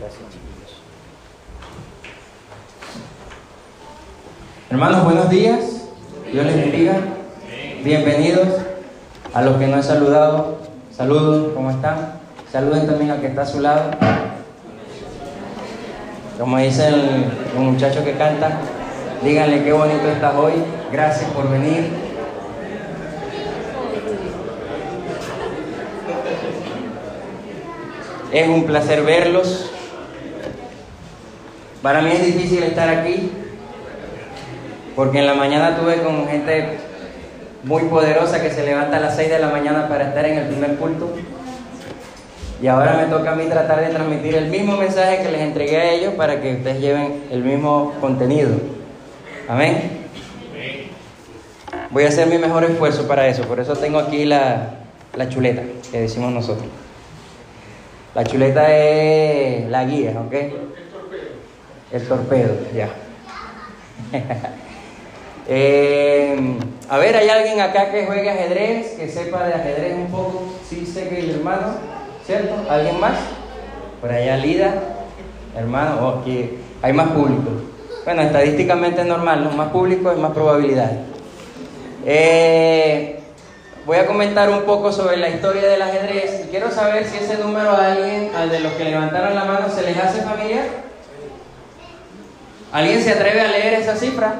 Gracias. Hermanos, buenos días. Dios les bendiga. Bienvenidos a los que no he saludado. Saludos, ¿cómo están? Saluden también al que está a su lado. Como dice el muchacho que canta, díganle qué bonito estás hoy. Gracias por venir. Es un placer verlos. Para mí es difícil estar aquí porque en la mañana tuve con gente muy poderosa que se levanta a las 6 de la mañana para estar en el primer culto. Y ahora me toca a mí tratar de transmitir el mismo mensaje que les entregué a ellos para que ustedes lleven el mismo contenido. Amén. Voy a hacer mi mejor esfuerzo para eso, por eso tengo aquí la, la chuleta que decimos nosotros. La chuleta es la guía, ¿ok? El torpedo, ya. eh, a ver, ¿hay alguien acá que juegue ajedrez, que sepa de ajedrez un poco? Sí, sé que el hermano, ¿cierto? ¿Alguien más? Por allá, Lida, hermano, oh, aquí hay más público. Bueno, estadísticamente es normal, ¿no? Más público es más probabilidad. Eh, voy a comentar un poco sobre la historia del ajedrez y quiero saber si ese número a alguien, al de los que levantaron la mano, se les hace familiar. ¿Alguien se atreve a leer esa cifra?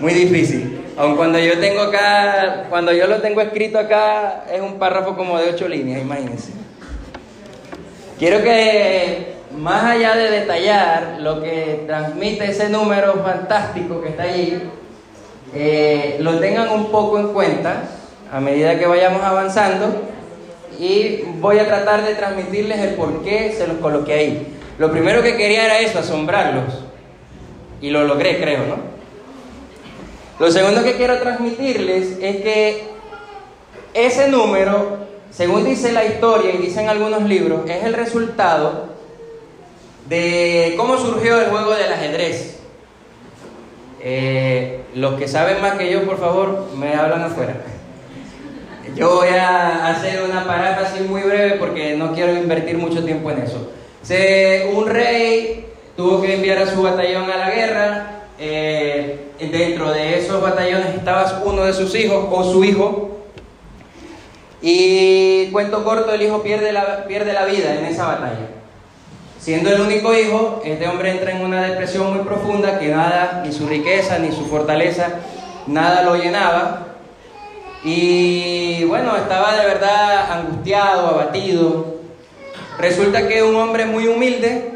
Muy difícil. Aun cuando yo tengo acá, cuando yo lo tengo escrito acá, es un párrafo como de ocho líneas, imagínense. Quiero que, más allá de detallar lo que transmite ese número fantástico que está allí, eh, lo tengan un poco en cuenta a medida que vayamos avanzando y voy a tratar de transmitirles el por qué se los coloqué ahí. Lo primero que quería era eso, asombrarlos. Y lo logré, creo, ¿no? Lo segundo que quiero transmitirles es que ese número, según dice la historia y dicen algunos libros, es el resultado de cómo surgió el juego del ajedrez. Eh, los que saben más que yo, por favor, me hablan afuera. Yo voy a hacer una paráfrasis muy breve porque no quiero invertir mucho tiempo en eso. Se, un rey tuvo que enviar a su batallón a la guerra. Eh, dentro de esos batallones estaba uno de sus hijos o su hijo. Y cuento corto, el hijo pierde la, pierde la vida en esa batalla. Siendo el único hijo, este hombre entra en una depresión muy profunda que nada, ni su riqueza, ni su fortaleza, nada lo llenaba. Y bueno, estaba de verdad angustiado, abatido. Resulta que un hombre muy humilde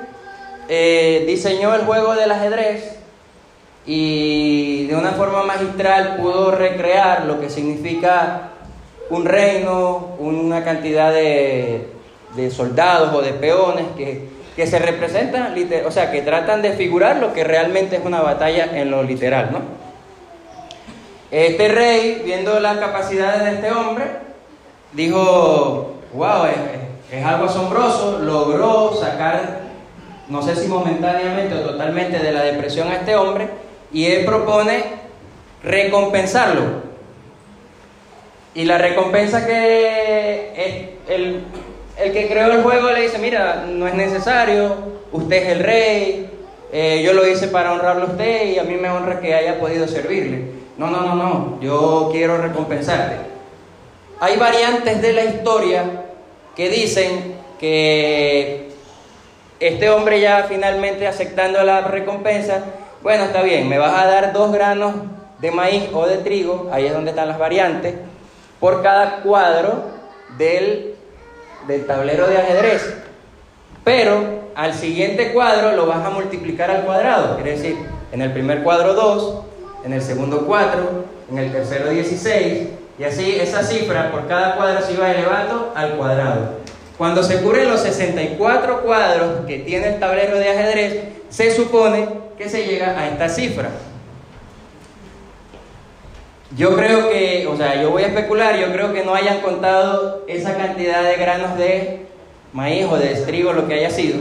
eh, diseñó el juego del ajedrez y de una forma magistral pudo recrear lo que significa un reino, una cantidad de, soldados o de peones que, que se representan, o sea, que tratan de figurar lo que realmente es una batalla en lo literal, ¿no? Este rey, viendo las capacidades de este hombre, dijo, wow, es, algo asombroso, logró sacar, no sé si momentáneamente o totalmente de la depresión a este hombre, y él propone recompensarlo. Y la recompensa que el, el que creó el juego le dice, mira, no es necesario, usted es el rey, eh, yo lo hice para honrarlo a usted y a mí me honra que haya podido servirle. No, no, no, no, yo quiero recompensarte. Hay variantes de la historia que dicen que este hombre ya finalmente aceptando la recompensa, bueno, está bien, me vas a dar dos granos de maíz o de trigo, ahí es donde están las variantes, por cada cuadro del, del tablero de ajedrez. Pero al siguiente cuadro lo vas a multiplicar al cuadrado, quiere decir, en el primer cuadro 2, en el segundo 4, en el tercero 16, y así esa cifra por cada cuadro se iba elevando al cuadrado. Cuando se cubren los 64 cuadros que tiene el tablero de ajedrez, se supone que se llega a esta cifra. Yo creo que, o sea, yo voy a especular, yo creo que no hayan contado esa cantidad de granos de maíz o de trigo, lo que haya sido.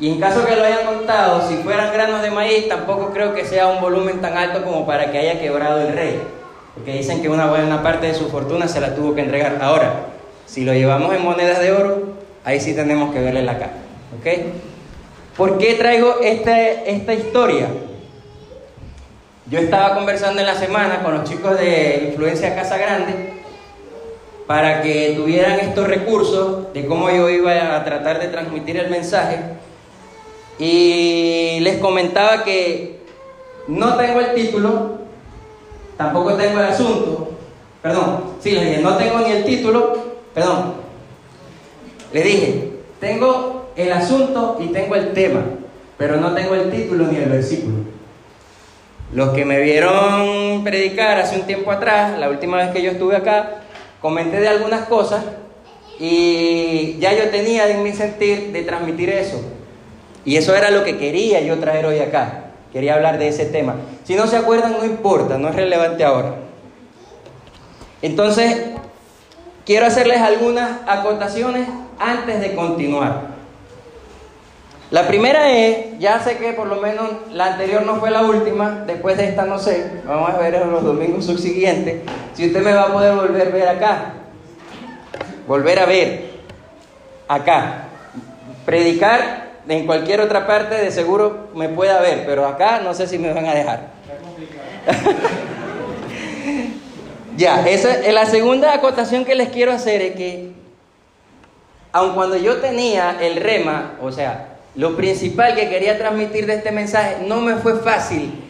Y en caso que lo hayan contado, si fueran granos de maíz, tampoco creo que sea un volumen tan alto como para que haya quebrado el rey. Porque dicen que una buena parte de su fortuna se la tuvo que entregar. Ahora, Si lo llevamos en monedas de oro, ahí sí tenemos que verle la cara. ¿Ok? ¿Por qué traigo este, esta historia? Yo estaba conversando en la semana con los chicos de Influencia Casa Grande para que tuvieran estos recursos de cómo yo iba a tratar de transmitir el mensaje. Y les comentaba que no tengo el título, tampoco tengo el asunto, perdón, sí, les dije, no tengo ni el título, perdón, le dije, tengo el asunto y tengo el tema, pero no tengo el título ni el versículo. Los que me vieron predicar hace un tiempo atrás, la última vez que yo estuve acá, comenté de algunas cosas y ya yo tenía en mi sentir de transmitir eso. Y eso era lo que quería yo traer hoy acá. Quería hablar de ese tema. Si no se acuerdan, no importa, no es relevante ahora. Entonces, quiero hacerles algunas acotaciones antes de continuar. La primera es, ya sé que por lo menos la anterior no fue la última, después de esta no sé, vamos a ver en los domingos subsiguientes, si usted me va a poder volver a ver acá, volver a ver acá, predicar en cualquier otra parte de seguro me pueda ver, pero acá no sé si me van a dejar. ya, esa es la segunda acotación que les quiero hacer es que, aun cuando yo tenía el rema, o sea, lo principal que quería transmitir de este mensaje, no me fue fácil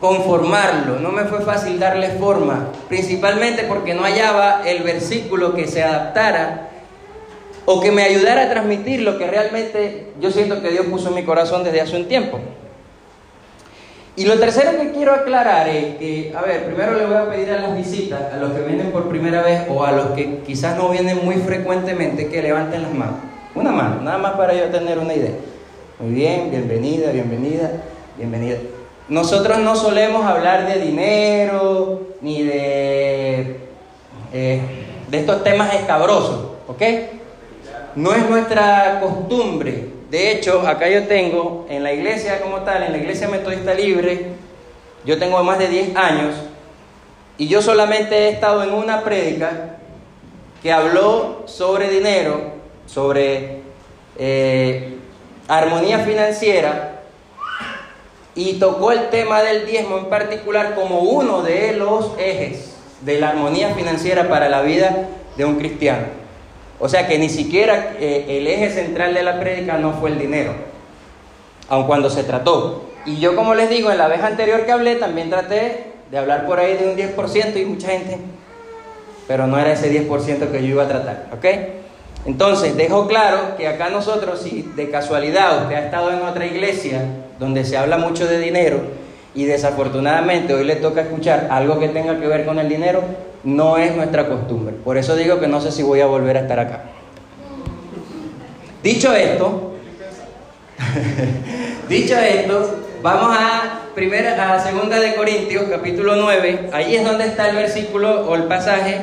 conformarlo, no me fue fácil darle forma, principalmente porque no hallaba el versículo que se adaptara o que me ayudara a transmitir lo que realmente yo siento que Dios puso en mi corazón desde hace un tiempo. Y lo tercero que quiero aclarar es que, a ver, primero le voy a pedir a las visitas, a los que vienen por primera vez o a los que quizás no vienen muy frecuentemente, que levanten las manos. Una mano, nada más para yo tener una idea. Muy bien, bienvenida, bienvenida, bienvenida. Nosotros no solemos hablar de dinero ni de, eh, de estos temas escabrosos, ¿ok? No es nuestra costumbre. De hecho, acá yo tengo, en la iglesia como tal, en la iglesia metodista libre, yo tengo más de 10 años y yo solamente he estado en una prédica que habló sobre dinero sobre eh, armonía financiera y tocó el tema del diezmo en particular como uno de los ejes de la armonía financiera para la vida de un cristiano. O sea que ni siquiera eh, el eje central de la prédica no fue el dinero, aun cuando se trató. Y yo como les digo, en la vez anterior que hablé también traté de hablar por ahí de un 10% y mucha gente, pero no era ese 10% que yo iba a tratar. Entonces, dejo claro que acá nosotros, si de casualidad usted ha estado en otra iglesia donde se habla mucho de dinero y desafortunadamente hoy le toca escuchar algo que tenga que ver con el dinero, no es nuestra costumbre. Por eso digo que no sé si voy a volver a estar acá. Dicho esto, dicho esto, vamos a primera a segunda de Corintios, capítulo 9. Ahí es donde está el versículo o el pasaje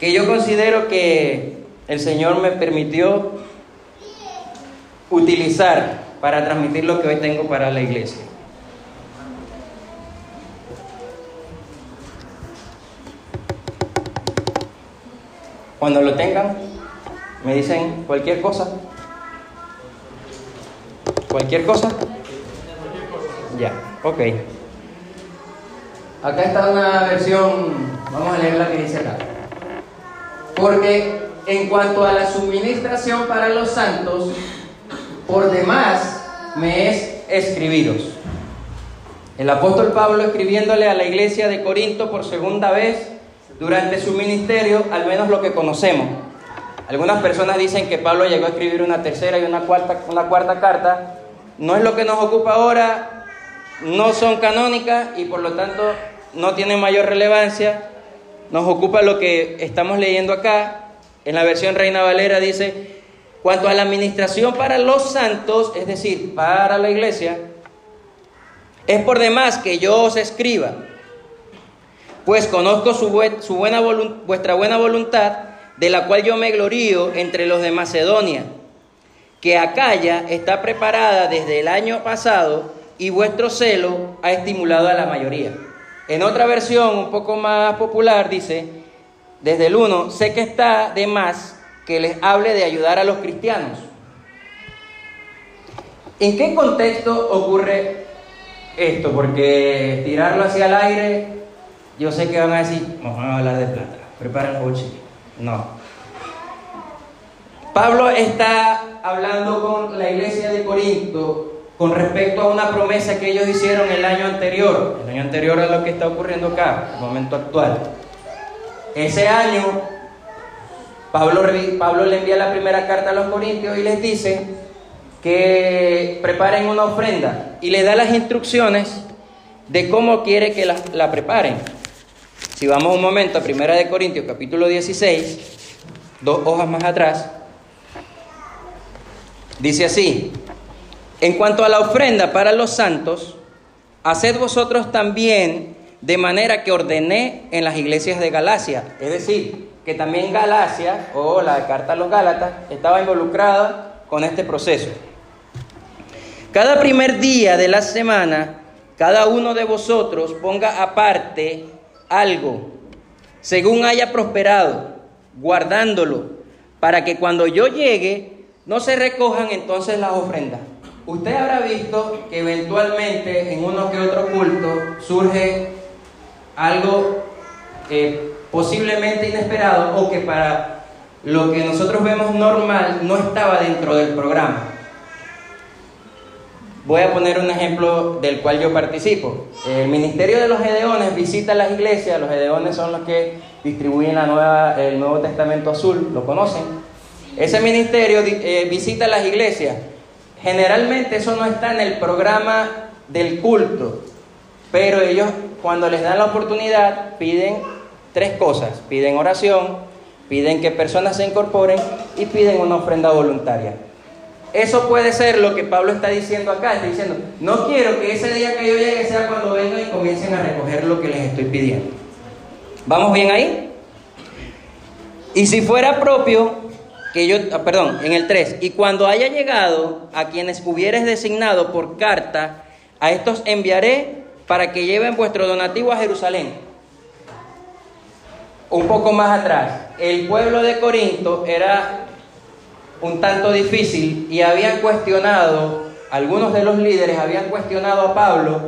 que yo considero que el Señor me permitió utilizar para transmitir lo que hoy tengo para la iglesia. Cuando lo tengan, me dicen cualquier cosa. ¿Cualquier cosa? Ya, ok. Acá está una versión, vamos a leer la que dice acá. Porque en cuanto a la suministración para los santos, por demás me es escribiros. El apóstol Pablo escribiéndole a la iglesia de Corinto por segunda vez durante su ministerio, al menos lo que conocemos. Algunas personas dicen que Pablo llegó a escribir una tercera y una cuarta, una cuarta carta. No es lo que nos ocupa ahora, no son canónicas y por lo tanto no tienen mayor relevancia. Nos ocupa lo que estamos leyendo acá, en la versión Reina Valera dice, cuanto a la administración para los santos, es decir, para la iglesia, es por demás que yo os escriba, pues conozco su, buena vuestra buena voluntad, de la cual yo me glorío entre los de Macedonia, que Acaya está preparada desde el año pasado y vuestro celo ha estimulado a la mayoría. En otra versión, un poco más popular, dice, desde el 1, sé que está de más que les hable de ayudar a los cristianos. ¿En qué contexto ocurre esto? Porque tirarlo hacia el aire, yo sé que van a decir, vamos a hablar de plata, preparen coche. No. Pablo está hablando con la iglesia de Corinto con respecto a una promesa que ellos hicieron el año anterior. El año anterior a lo que está ocurriendo acá, el momento actual. Ese año, Pablo, le envía la primera carta a los corintios y les dice que preparen una ofrenda y le da las instrucciones de cómo quiere que la preparen. Si vamos un momento a Primera de Corintios capítulo 16, dos hojas más atrás, dice así, en cuanto a la ofrenda para los santos, haced vosotros también de manera que ordené en las iglesias de Galacia. Es decir, que también Galacia, o la carta a los Gálatas, estaba involucrada con este proceso. Cada primer día de la semana, cada uno de vosotros ponga aparte algo, según haya prosperado, guardándolo, para que cuando yo llegue, no se recojan entonces las ofrendas. Usted habrá visto que eventualmente en uno que otro culto surge algo eh, posiblemente inesperado o que para lo que nosotros vemos normal no estaba dentro del programa. Voy a poner un ejemplo del cual yo participo. El Ministerio de los Gedeones visita las iglesias, los Gedeones son los que distribuyen la nueva, el Nuevo Testamento Azul, lo conocen. Ese ministerio eh, visita las iglesias Generalmente eso no está en el programa del culto, pero ellos cuando les dan la oportunidad piden tres cosas, piden oración, piden que personas se incorporen y piden una ofrenda voluntaria. Eso puede ser lo que Pablo está diciendo acá, está diciendo, no quiero que ese día que yo llegue sea cuando vengan y comiencen a recoger lo que les estoy pidiendo. ¿Vamos bien ahí? Y si fuera propio, que yo, ah, perdón, en el 3, y cuando haya llegado a quienes hubieres designado por carta, a estos enviaré para que lleven vuestro donativo a Jerusalén. Un poco más atrás, el pueblo de Corinto era un tanto difícil y habían cuestionado, algunos de los líderes habían cuestionado a Pablo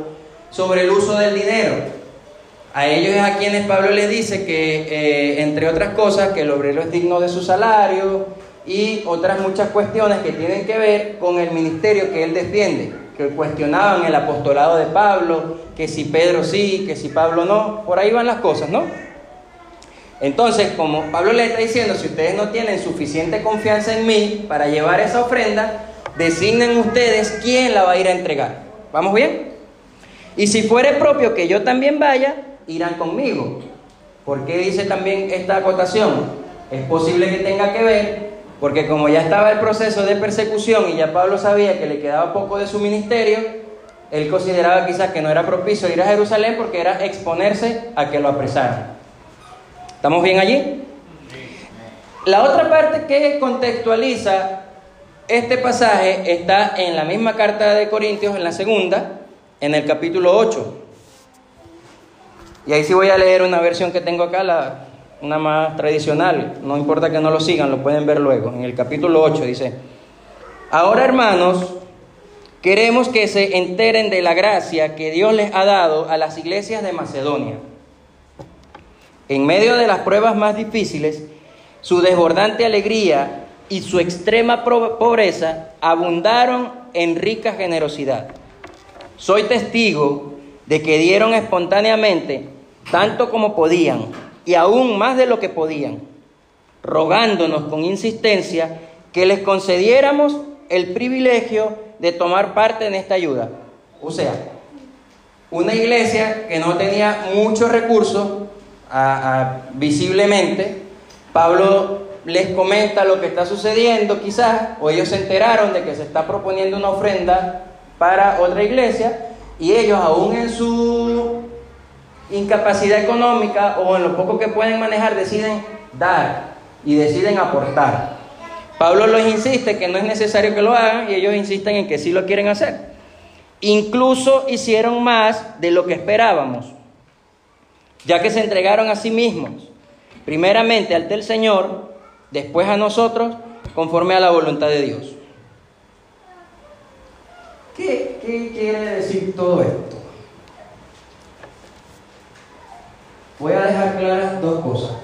sobre el uso del dinero. A ellos es a quienes Pablo les dice que, eh, entre otras cosas, que el obrero es digno de su salario y otras muchas cuestiones que tienen que ver con el ministerio que él defiende, que cuestionaban el apostolado de Pablo, que si Pedro sí, que si Pablo no, por ahí van las cosas, ¿no? Entonces, como Pablo le está diciendo, si ustedes no tienen suficiente confianza en mí para llevar esa ofrenda, designen ustedes quién la va a ir a entregar. ¿Vamos bien? Y si fuere propio que yo también vaya, irán conmigo. ¿Por qué dice también esta acotación? Es posible que tenga que ver, porque como ya estaba el proceso de persecución y ya Pablo sabía que le quedaba poco de su ministerio, él consideraba quizás que no era propicio ir a Jerusalén porque era exponerse a que lo apresaran. ¿Estamos bien allí? La otra parte que contextualiza este pasaje está en la misma carta de Corintios, en la segunda, en el capítulo 8. Y ahí sí voy a leer una versión que tengo acá, la, una más tradicional. No importa que no lo sigan, lo pueden ver luego. En el capítulo 8 dice, ahora hermanos, queremos que se enteren de la gracia que Dios les ha dado a las iglesias de Macedonia. En medio de las pruebas más difíciles, su desbordante alegría y su extrema pobreza abundaron en rica generosidad. Soy testigo de que dieron espontáneamente tanto como podían, y aún más de lo que podían, rogándonos con insistencia que les concediéramos el privilegio de tomar parte en esta ayuda. O sea, una iglesia que no tenía muchos recursos visiblemente, Pablo les comenta lo que está sucediendo quizás, o ellos se enteraron de que se está proponiendo una ofrenda para otra iglesia, y ellos aún en su incapacidad económica o en lo poco que pueden manejar deciden dar y deciden aportar. Pablo les insiste que no es necesario que lo hagan y ellos insisten en que sí lo quieren hacer. Incluso hicieron más de lo que esperábamos, ya que se entregaron a sí mismos, primeramente al del Señor, después a nosotros, conforme a la voluntad de Dios. ¿Qué, quiere decir todo esto? Voy a dejar claras dos cosas.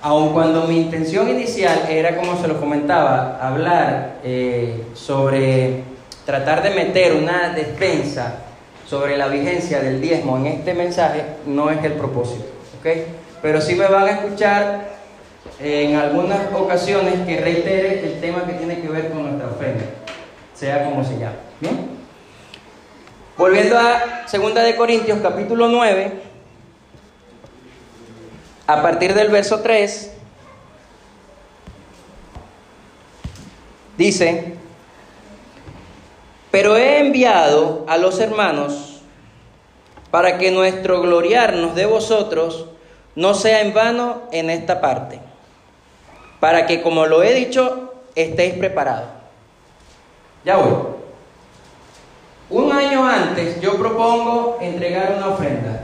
Aun cuando mi intención inicial era, como se lo comentaba, hablar eh, sobre tratar de meter una defensa sobre la vigencia del diezmo en este mensaje, no es el propósito. Pero sí me van a escuchar en algunas ocasiones que reitere el tema que tiene que ver con nuestra ofrenda, sea como se llame. ¿Bien? Volviendo a 2 de Corintios capítulo 9, a partir del verso 3, dice, pero he enviado a los hermanos para que nuestro gloriarnos de vosotros no sea en vano en esta parte, para que como lo he dicho, estéis preparados. Ya voy. Un año antes yo propongo entregar una ofrenda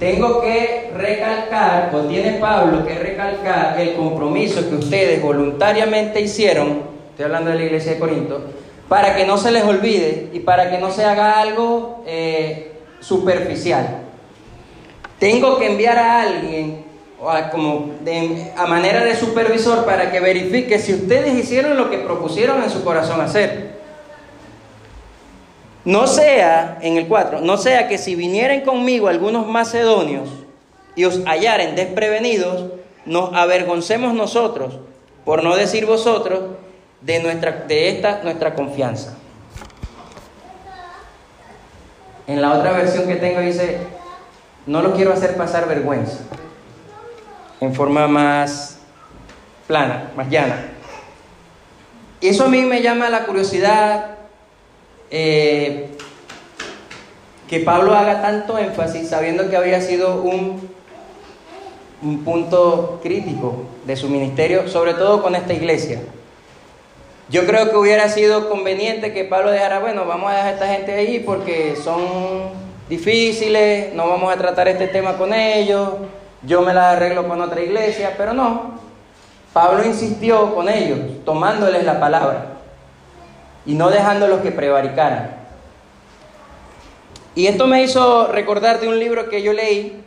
tengo que recalcar, o tiene Pablo que recalcar el compromiso que ustedes voluntariamente hicieron, estoy hablando de la iglesia de Corinto, para que no se les olvide y para que no se haga algo eh, superficial. Tengo que enviar a alguien a, a manera de supervisor para que verifique si ustedes hicieron lo que propusieron en su corazón hacer. No sea, en el 4, no sea que si vinieren conmigo algunos macedonios y os hallaren desprevenidos, nos avergoncemos nosotros, por no decir vosotros, de, nuestra, de esta nuestra confianza. En la otra versión que tengo dice, no lo quiero hacer pasar vergüenza, en forma más plana, más llana. Eso a mí me llama la curiosidad eh, que Pablo haga tanto énfasis sabiendo que había sido un, un punto crítico de su ministerio, sobre todo con esta iglesia. Yo creo que hubiera sido conveniente que Pablo dejara, bueno, vamos a dejar a esta gente ahí porque son difíciles, no vamos a tratar este tema con ellos, yo me la arreglo con otra iglesia, pero no. Pablo insistió con ellos, tomándoles la palabra y no dejándolos que prevaricaran. Y esto me hizo recordar de un libro que yo leí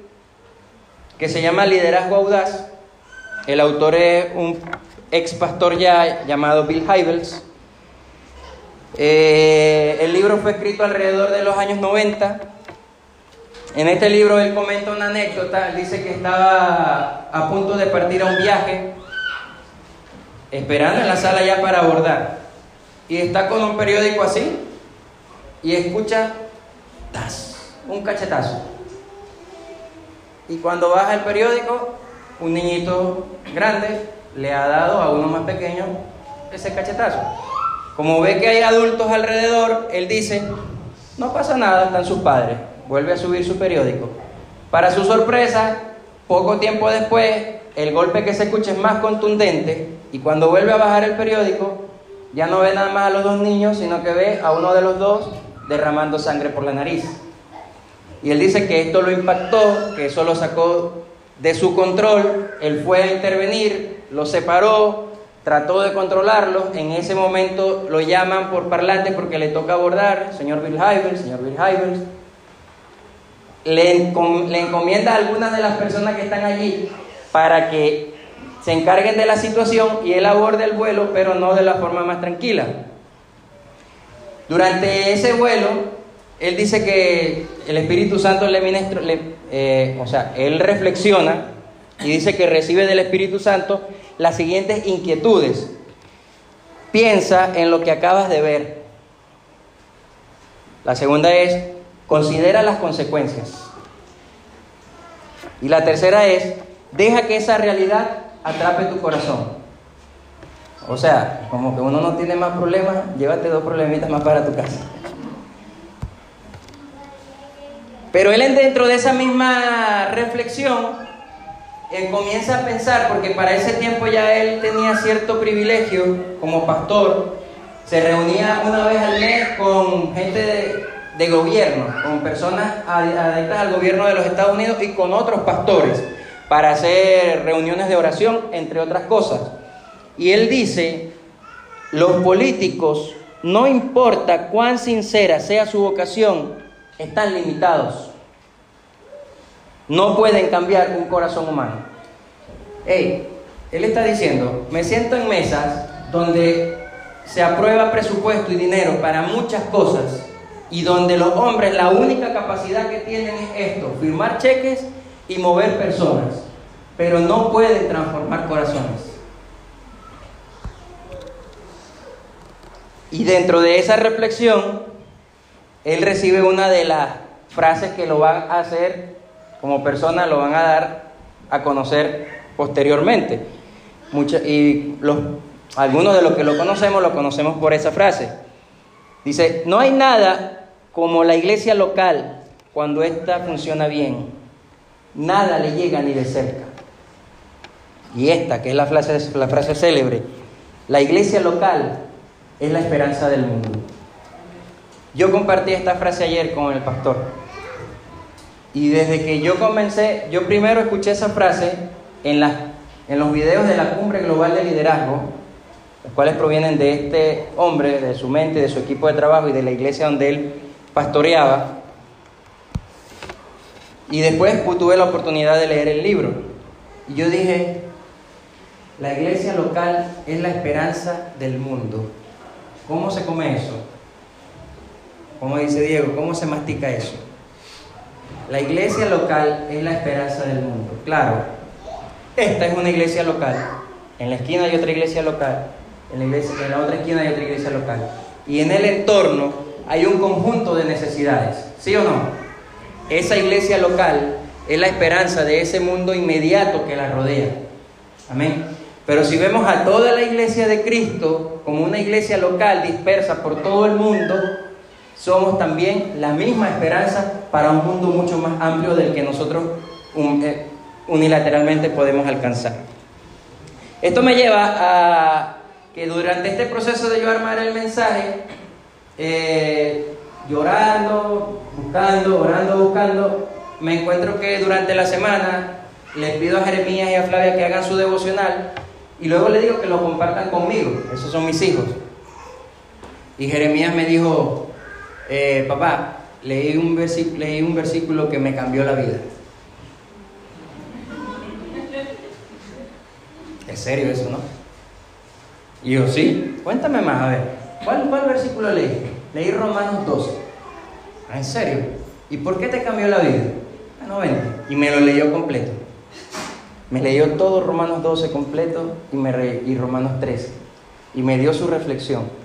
que se llama Liderazgo Audaz. El autor es un ex pastor ya llamado Bill Hybels. Eh, el libro fue escrito alrededor de los años 90. En este libro él comenta una anécdota. dice que estaba a punto de partir a un viaje, esperando en la sala ya para abordar y está con un periódico así y escucha un cachetazo. Y cuando baja el periódico, un niñito grande le ha dado a uno más pequeño ese cachetazo. Como ve que hay adultos alrededor, él dice, no pasa nada, están sus padres. Vuelve a subir su periódico. Para su sorpresa, poco tiempo después, el golpe que se escucha es más contundente y cuando vuelve a bajar el periódico, ya no ve nada más a los dos niños, sino que ve a uno de los dos derramando sangre por la nariz. Y él dice que esto lo impactó, que eso lo sacó de su control, él fue a intervenir, lo separó, trató de controlarlo, en ese momento lo llaman por parlante porque le toca abordar, señor Bill Hybels, señor Bill Hybels, le, le encomienda a algunas de las personas que están allí para que se encarguen de la situación y él aborde el vuelo, pero no de la forma más tranquila. Durante ese vuelo, él dice que el Espíritu Santo le ministra, eh, o sea, él reflexiona y dice que recibe del Espíritu Santo las siguientes inquietudes. Piensa en lo que acabas de ver. La segunda es, considera las consecuencias. Y la tercera es, deja que esa realidad atrape tu corazón. O sea, como que uno no tiene más problemas, llévate dos problemitas más para tu casa. Pero él dentro de esa misma reflexión, él comienza a pensar, porque para ese tiempo ya él tenía cierto privilegio como pastor, se reunía una vez al mes con gente de, de gobierno, con personas adictas al gobierno de los Estados Unidos y con otros pastores para hacer reuniones de oración, entre otras cosas. Y él dice, los políticos, no importa cuán sincera sea su vocación, están limitados. No pueden cambiar un corazón humano. Hey, él está diciendo, me siento en mesas donde se aprueba presupuesto y dinero para muchas cosas y donde los hombres la única capacidad que tienen es esto, firmar cheques y mover personas, pero no pueden transformar corazones. Y dentro de esa reflexión, él recibe una de las frases que lo van a hacer como persona, lo van a dar a conocer posteriormente. y los, algunos de los que lo conocemos lo conocemos por esa frase. Dice, no hay nada como la iglesia local cuando ésta funciona bien. Nada le llega ni de cerca. Y esta, que es la frase, la frase célebre, la iglesia local es la esperanza del mundo. Yo compartí esta frase ayer con el pastor. Y desde que yo comencé, yo primero escuché esa frase en, los videos de la Cumbre Global de Liderazgo, los cuales provienen de este hombre, de su mente, de su equipo de trabajo y de la iglesia donde él pastoreaba. Y después tuve la oportunidad de leer el libro. Y yo dije, la iglesia local es la esperanza del mundo. ¿Cómo se come eso? Como dice Diego, ¿cómo se mastica eso? La iglesia local es la esperanza del mundo. Claro, esta es una iglesia local. En la esquina hay otra iglesia local. En la, iglesia, en la otra esquina hay otra iglesia local. Y en el entorno hay un conjunto de necesidades. ¿Sí o no? Esa iglesia local es la esperanza de ese mundo inmediato que la rodea. Amén. Pero si vemos a toda la iglesia de Cristo como una iglesia local dispersa por todo el mundo, somos también la misma esperanza para un mundo mucho más amplio del que nosotros eh, unilateralmente podemos alcanzar. Esto me lleva a que durante este proceso de yo armar el mensaje, eh, llorando, buscando, orando, buscando, me encuentro que durante la semana les pido a Jeremías y a Flavia que hagan su devocional y luego le digo que lo compartan conmigo, esos son mis hijos. Y Jeremías me dijo, eh, papá, leí un, versículo que me cambió la vida. Es serio eso, ¿no? Y yo, sí, cuéntame más, a ver, ¿cuál, versículo leí? Leí Romanos 12. Ah, ¿En serio? ¿Y por qué te cambió la vida? Bueno, ven. Y me lo leyó completo. Me leyó todo Romanos 12 completo y, me y Romanos 13. Y me dio su reflexión.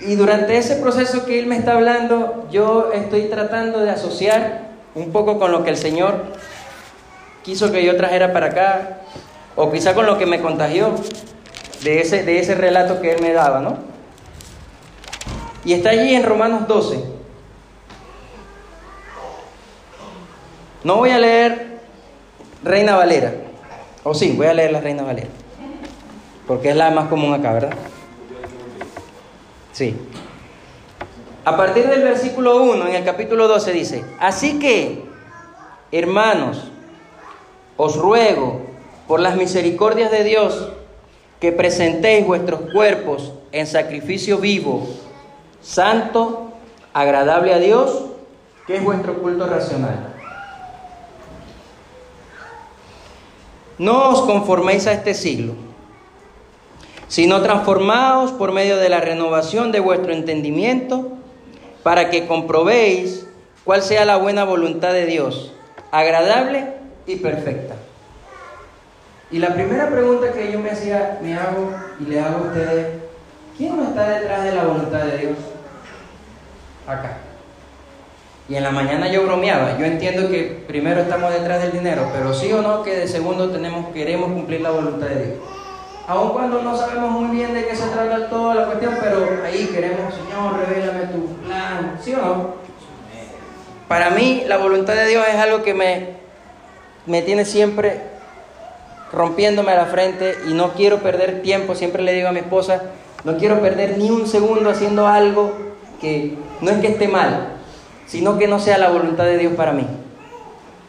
Y durante ese proceso que él me está hablando, yo estoy tratando de asociar un poco con lo que el Señor quiso que yo trajera para acá, o quizá con lo que me contagió de ese, de ese relato que él me daba, ¿no? Y está allí en Romanos 12. No voy a leer Reina Valera. O sí, voy a leer la Reina Valera. Porque es la más común acá, ¿verdad? Sí. A partir del versículo 1 en el capítulo 12 dice, así que, hermanos, os ruego por las misericordias de Dios que presentéis vuestros cuerpos en sacrificio vivo, santo, agradable a Dios, que es vuestro culto racional. No os conforméis a este siglo, sino transformaos por medio de la renovación de vuestro entendimiento, para que comprobéis cuál sea la buena voluntad de Dios, agradable y perfecta. Y la primera pregunta que yo me hacía, me hago y le hago a ustedes, ¿quién no está detrás de la voluntad de Dios? Acá. Y en la mañana yo bromeaba. Yo entiendo que primero estamos detrás del dinero, pero sí o no que de segundo tenemos, queremos cumplir la voluntad de Dios. Aun cuando no sabemos muy bien de qué se trata toda la cuestión, pero ahí queremos, Señor, revélame tu plan. ¿Sí o no? Para mí la voluntad de Dios es algo que me, me tiene siempre rompiéndome a la frente y no quiero perder tiempo. Siempre le digo a mi esposa, no quiero perder ni un segundo haciendo algo que no es que esté mal, sino que no sea la voluntad de Dios para mí.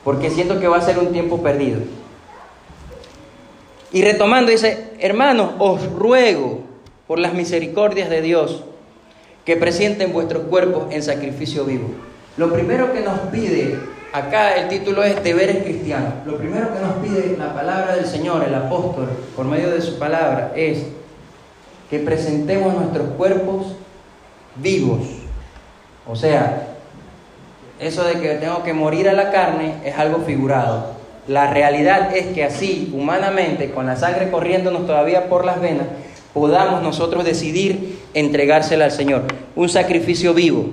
porque siento que va a ser un tiempo perdido. Y retomando, dice, hermanos, os ruego por las misericordias de Dios que presenten vuestros cuerpos en sacrificio vivo. Lo primero que nos pide, acá el título es deberes cristianos, lo primero que nos pide la palabra del Señor, el apóstol, por medio de su palabra, es que presentemos nuestros cuerpos vivos. O sea, eso de que tengo que morir a la carne es algo figurado. La realidad es que así, humanamente, con la sangre corriéndonos todavía por las venas, podamos nosotros decidir entregársela al Señor. Un sacrificio vivo,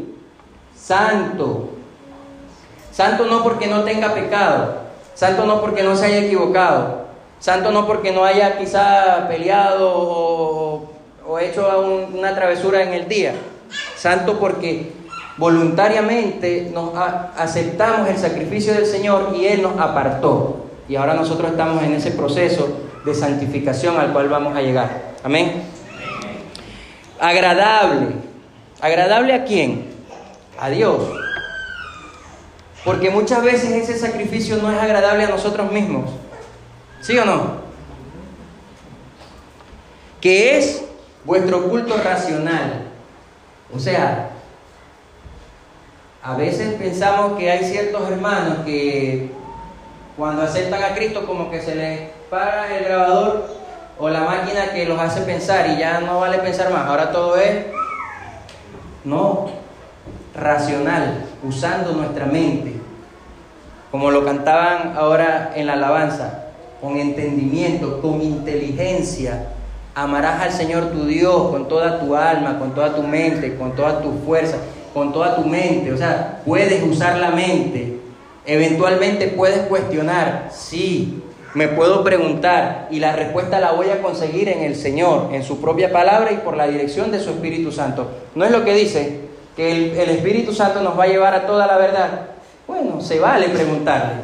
santo. Santo no porque no tenga pecado, santo no porque no se haya equivocado, santo no porque no haya quizá peleado o, hecho una travesura en el día, santo porque voluntariamente nos aceptamos el sacrificio del Señor y Él nos apartó. Y ahora nosotros estamos en ese proceso de santificación al cual vamos a llegar. Amén. Agradable. ¿Agradable a quién? A Dios. Porque muchas veces ese sacrificio no es agradable a nosotros mismos. ¿Sí o no? Que es vuestro culto racional. O sea, a veces pensamos que hay ciertos hermanos que cuando aceptan a Cristo como que se les para el grabador o la máquina que los hace pensar y ya no vale pensar más. Ahora todo es no racional, usando nuestra mente, como lo cantaban ahora en la alabanza, con entendimiento, con inteligencia. Amarás al Señor tu Dios con toda tu alma, con toda tu mente, con toda tu fuerza, con toda tu mente. O sea, puedes usar la mente. Eventualmente puedes cuestionar, sí, me puedo preguntar y la respuesta la voy a conseguir en el Señor, en su propia palabra y por la dirección de su Espíritu Santo. ¿No es lo que dice? Que el, Espíritu Santo nos va a llevar a toda la verdad. Bueno, se vale preguntarle,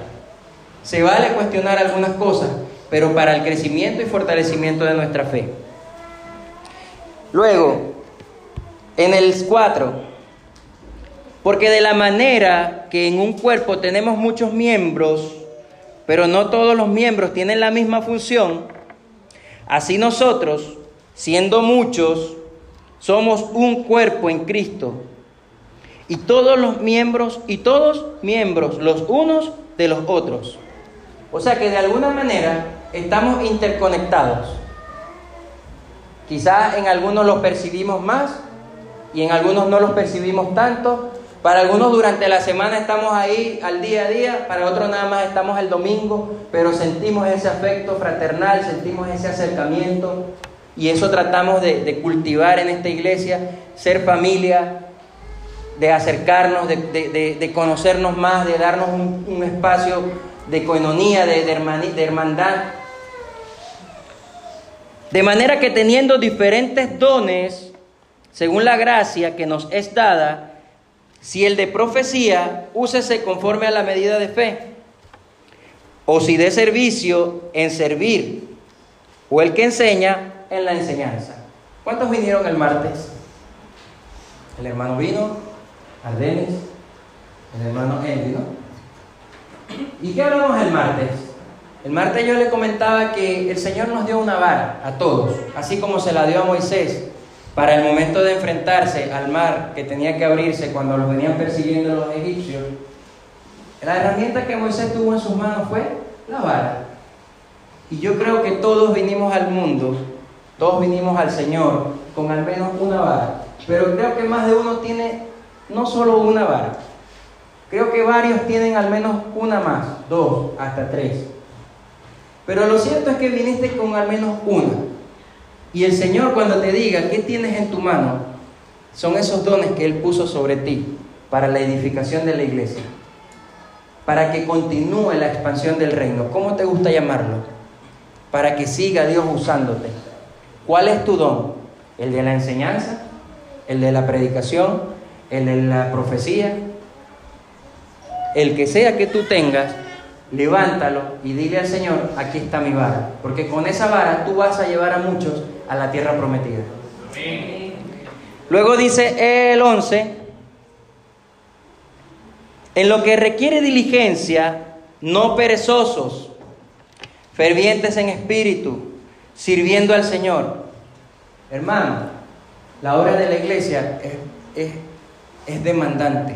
se vale cuestionar algunas cosas, pero para el crecimiento y fortalecimiento de nuestra fe. Luego, en el 4, porque de la manera que en un cuerpo tenemos muchos miembros, pero no todos los miembros tienen la misma función, así nosotros, siendo muchos, somos un cuerpo en Cristo. Y todos los miembros, y todos miembros, los unos de los otros. O sea que de alguna manera estamos interconectados. Quizás en algunos los percibimos más y en algunos no los percibimos tanto, para algunos durante la semana estamos ahí al día a día, para otros nada más estamos el domingo, pero sentimos ese afecto fraternal, sentimos ese acercamiento y eso tratamos de, cultivar en esta iglesia, ser familia, de acercarnos, de, conocernos más, de darnos un, espacio de coinonía, de, de hermandad. De manera que teniendo diferentes dones, según la gracia que nos es dada, si el de profecía, úsese conforme a la medida de fe. O si de servicio, en servir. O el que enseña, en la enseñanza. ¿Cuántos vinieron el martes? El hermano vino, Ardenes, el hermano Henry, ¿no? ¿Y qué hablamos el martes? El martes yo le comentaba que el Señor nos dio una vara a todos, así como se la dio a Moisés para el momento de enfrentarse al mar que tenía que abrirse cuando los venían persiguiendo los egipcios, la herramienta que Moisés tuvo en sus manos fue la vara. Y yo creo que todos vinimos al mundo, todos vinimos al Señor con al menos una vara. Pero creo que más de uno tiene no solo una vara. Creo que varios tienen al menos una más, dos, hasta tres. Pero lo cierto es que viniste con al menos una. Y el Señor cuando te diga qué tienes en tu mano, son esos dones que Él puso sobre ti para la edificación de la iglesia, para que continúe la expansión del reino. ¿Cómo te gusta llamarlo? Para que siga Dios usándote. ¿Cuál es tu don? ¿El de la enseñanza? ¿El de la predicación? ¿El de la profecía? El que sea que tú tengas, levántalo y dile al Señor, aquí está mi vara. Porque con esa vara tú vas a llevar a muchos a la tierra prometida. Luego dice el 11, en lo que requiere diligencia, no perezosos, fervientes en espíritu, sirviendo al Señor. Hermano, la obra de la iglesia es, es demandante.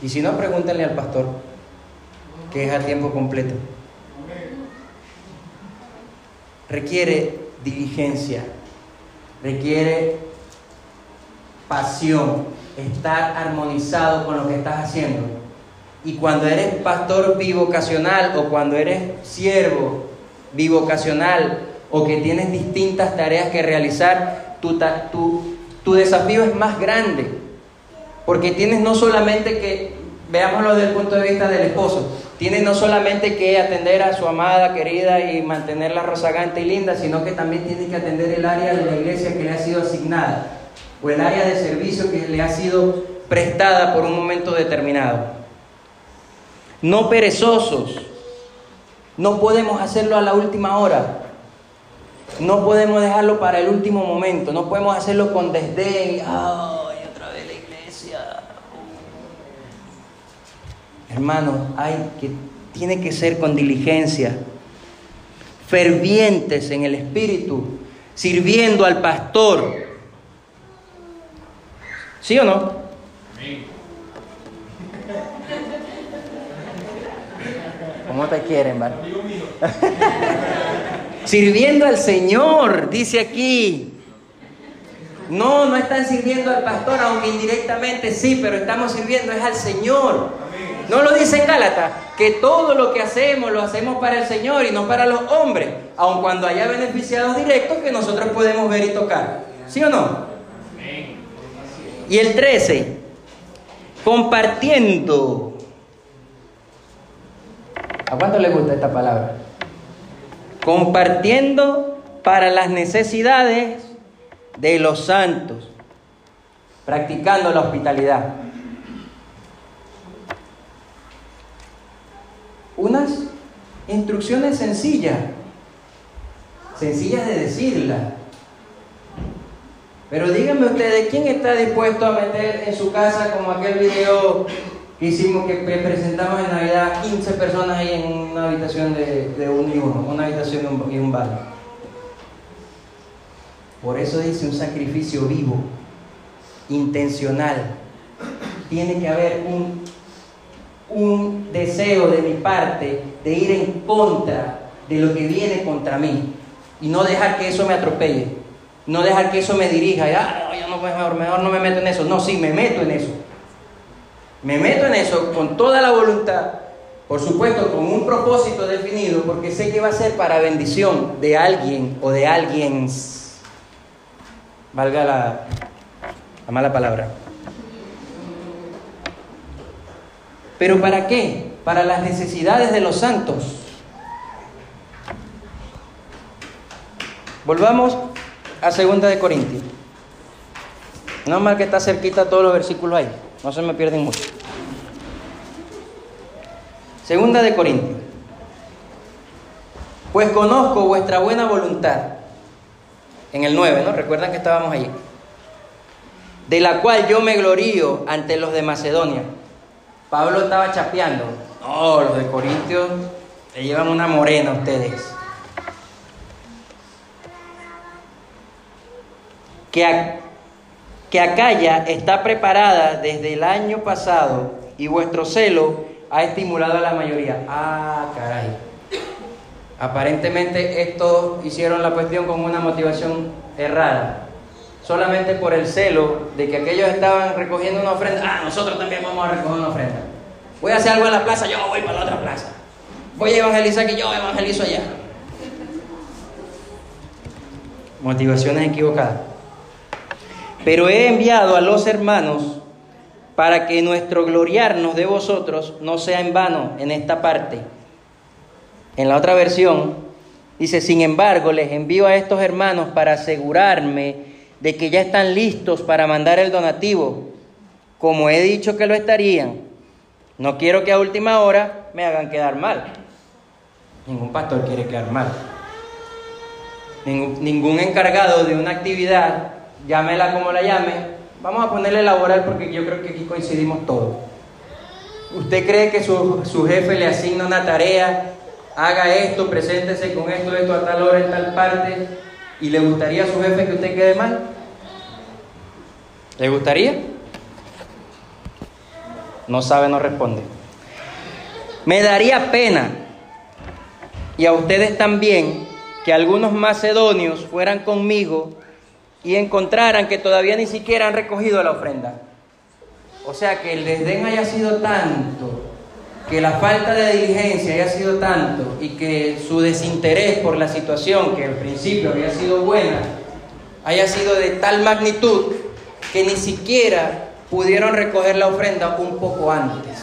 Y si no, pregúntenle al pastor, que es a tiempo completo. Requiere diligencia, requiere pasión, estar armonizado con lo que estás haciendo. Y cuando eres pastor bivocacional o cuando eres siervo bivocacional o que tienes distintas tareas que realizar, tu, tu, desafío es más grande. Porque tienes no solamente que, veámoslo desde el punto de vista del esposo, tienes no solamente que atender a su amada, querida y mantenerla rozagante y linda, sino que también tienes que atender el área de la iglesia que le ha sido asignada o el área de servicio que le ha sido prestada por un momento determinado. No perezosos. No podemos hacerlo a la última hora. No podemos dejarlo para el último momento. No podemos hacerlo con desdén. ¡Ay, otra vez la iglesia! Hermanos, hay que, tiene que ser con diligencia. Fervientes en el espíritu. Sirviendo al pastor ¿Sí o no? ¿Cómo te quieren, ¿vale? Sirviendo al Señor, dice aquí. No, no están sirviendo al pastor, aunque indirectamente sí, pero estamos sirviendo es al Señor. No lo dice en que todo lo que hacemos lo hacemos para el Señor y no para los hombres, aun cuando haya beneficiados directos que nosotros podemos ver y tocar. ¿Sí o no? Y el 13, compartiendo. ¿A cuánto le gusta esta palabra? Compartiendo para las necesidades de los santos, practicando la hospitalidad. Unas instrucciones sencillas, sencillas de decirlas, pero díganme ustedes, ¿quién está dispuesto a meter en su casa como aquel video que hicimos, que presentamos en Navidad, 15 personas ahí en una habitación de, un y uno, una habitación y un, baño? Por eso dice un sacrificio vivo, intencional. Tiene que haber un, un deseo de mi parte de ir en contra de lo que viene contra mí y no dejar que eso me atropelle. No dejar que eso me dirija. Ah, no, yo no, mejor, mejor no me meto en eso. No, sí, me meto en eso. Me meto en eso con toda la voluntad. Por supuesto, con un propósito definido, porque sé que va a ser para bendición de alguien o de alguien. Valga la mala palabra. ¿Pero para qué? Para las necesidades de los santos. Volvamos a segunda de Corintios. No mal que está cerquita todos los versículos ahí, no se me pierden mucho. Segunda de Corintios. Pues conozco vuestra buena voluntad. En el 9, ¿no? Recuerdan que estábamos allí. De la cual yo me glorío ante los de Macedonia. Pablo estaba chapeando. No, los de Corintios le llevan una morena a ustedes. que, Acaya está preparada desde el año pasado y vuestro celo ha estimulado a la mayoría. Ah, caray. Aparentemente estos hicieron la cuestión con una motivación errada. Solamente por el celo de que aquellos estaban recogiendo una ofrenda. Ah, nosotros también vamos a recoger una ofrenda. Voy a hacer algo en la plaza, yo voy para la otra plaza. Voy a evangelizar aquí, yo evangelizo allá. Motivaciones equivocadas. Pero he enviado a los hermanos para que nuestro gloriarnos de vosotros no sea en vano en esta parte. En la otra versión dice, sin embargo, les envío a estos hermanos para asegurarme de que ya están listos para mandar el donativo, como he dicho que lo estarían. No quiero que a última hora me hagan quedar mal. Ningún pastor quiere quedar mal. Ningún, ningún encargado de una actividad llámela como la llame, vamos a ponerle laboral porque yo creo que aquí coincidimos todos. ¿Usted cree que su, su jefe le asigna una tarea? Haga esto, preséntese con esto, esto a tal hora, en tal parte. ¿Y le gustaría a su jefe que usted quede mal? ¿Le gustaría? No sabe, no responde. Me daría pena, y a ustedes también, que algunos macedonios fueran conmigo y encontraran que todavía ni siquiera han recogido la ofrenda. O sea, que el desdén haya sido tanto, que la falta de diligencia haya sido tanto y que su desinterés por la situación, que al principio había sido buena, haya sido de tal magnitud que ni siquiera pudieron recoger la ofrenda un poco antes.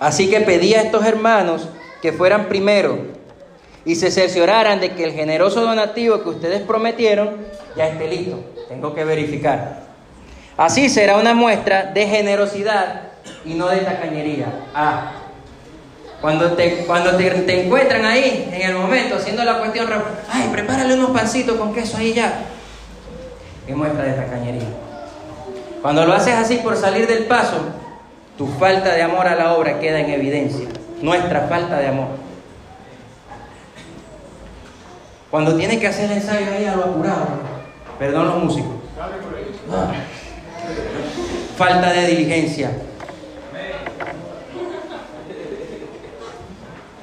Así que pedí a estos hermanos que fueran primero y se cercioraran de que el generoso donativo que ustedes prometieron ya esté listo. Tengo que verificar. Así será una muestra de generosidad y no de tacañería. Ah, cuando te, cuando te, encuentran ahí, en el momento, haciendo la cuestión, ay, prepárale unos pancitos con queso ahí ya. Es muestra de tacañería. Cuando lo haces así por salir del paso, tu falta de amor a la obra queda en evidencia. Nuestra falta de amor. Cuando tienes que hacer ensayo ahí a lo apurado, perdón los músicos. Ah. Falta de diligencia.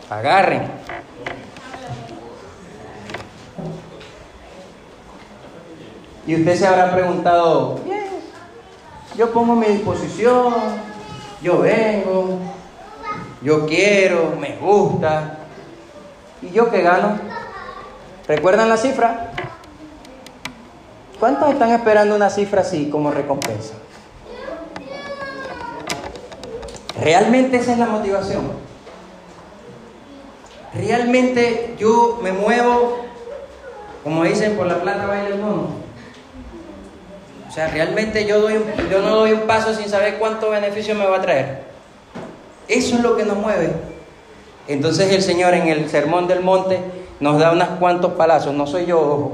Agarren. Y usted se habrá preguntado, yo pongo mi disposición, yo vengo, yo quiero, me gusta. ¿Y yo qué gano? ¿Recuerdan la cifra? ¿Cuántos están esperando una cifra así como recompensa? ¿Realmente esa es la motivación? ¿Realmente yo me muevo, como dicen, por la plata baila el mono? O sea, realmente yo, doy yo no doy un paso sin saber cuánto beneficio me va a traer. Eso es lo que nos mueve. Entonces el Señor en el Sermón del Monte nos da unos cuantos palazos, no soy yo,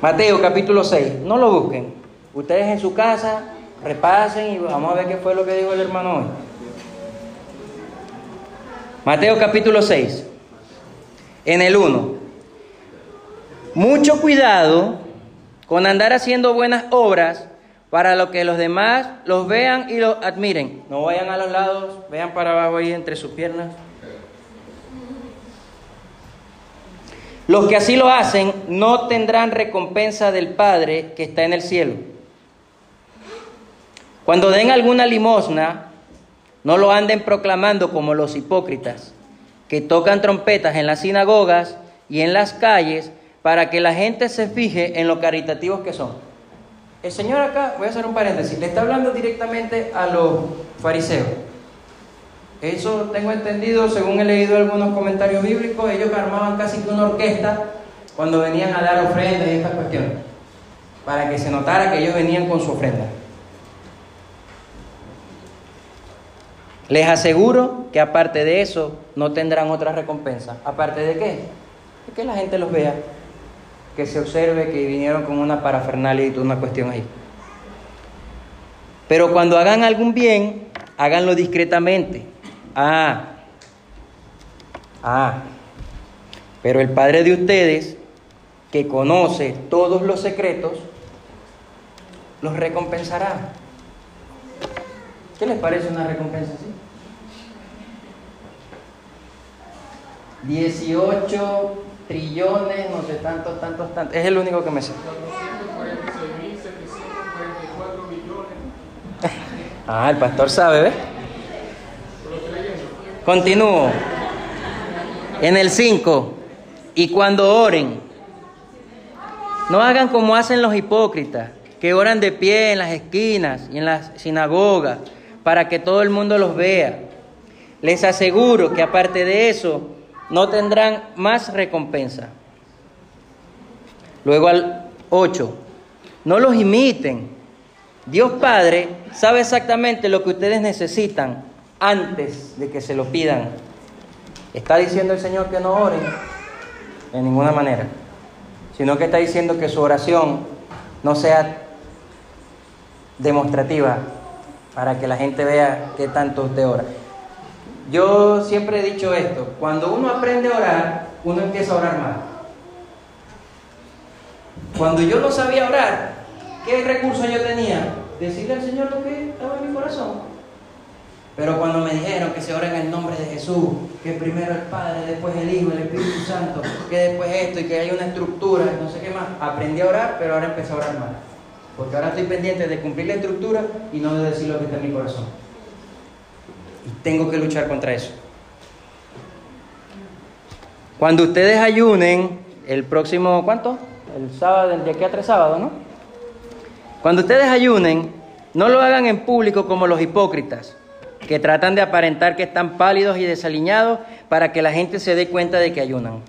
Mateo capítulo 6, no lo busquen. Ustedes en su casa repasen y vamos a ver qué fue lo que dijo el hermano hoy. Mateo capítulo 6, en el 1. Mucho cuidado con andar haciendo buenas obras para lo que los demás los vean y los admiren. No vayan a los lados, vean para abajo ahí entre sus piernas. Los que así lo hacen no tendrán recompensa del Padre que está en el cielo. Cuando den alguna limosna, no lo anden proclamando como los hipócritas, que tocan trompetas en las sinagogas y en las calles para que la gente se fije en lo caritativos que son. El Señor acá, voy a hacer un paréntesis, le está hablando directamente a los fariseos. Eso tengo entendido, según he leído algunos comentarios bíblicos, ellos armaban casi que una orquesta cuando venían a dar ofrendas y estas cuestiones, para que se notara que ellos venían con su ofrenda. Les aseguro que aparte de eso no tendrán otra recompensa. ¿Aparte de qué? De que la gente los vea, que se observe que vinieron con una parafernalia y toda una cuestión ahí. Pero cuando hagan algún bien, háganlo discretamente Ah, ah, pero el Padre de ustedes, que conoce todos los secretos, los recompensará. ¿Qué les parece una recompensa así? 18 trillones, no sé, tantos, tantos, tantos. Es el único que me sé. ah, el pastor sabe, ¿ves? Continúo. En el 5. Y cuando oren, no hagan como hacen los hipócritas, que oran de pie en las esquinas y en las sinagogas para que todo el mundo los vea. Les aseguro que aparte de eso, no tendrán más recompensa. Luego al 8. No los imiten. Dios Padre sabe exactamente lo que ustedes necesitan antes de que se lo pidan. ¿Está diciendo el Señor que no oren? De ninguna manera. Sino que está diciendo que su oración no sea demostrativa para que la gente vea qué tanto usted ora. Yo siempre he dicho esto, cuando uno aprende a orar, uno empieza a orar mal. Cuando yo no sabía orar, ¿qué recurso yo tenía? Decirle al Señor lo que estaba en mi corazón. Pero cuando me dijeron que se ora en el nombre de Jesús, que primero el Padre, después el Hijo, el Espíritu Santo, que después esto y que hay una estructura, no sé qué más, aprendí a orar, pero ahora empecé a orar mal. Porque ahora estoy pendiente de cumplir la estructura y no de decir lo que está en mi corazón. Y tengo que luchar contra eso. Cuando ustedes ayunen, el próximo, ¿cuánto? El sábado, de aquí a tres sábados, ¿no? Cuando ustedes ayunen, no lo hagan en público como los hipócritas, que tratan de aparentar que están pálidos y desaliñados para que la gente se dé cuenta de que ayunan.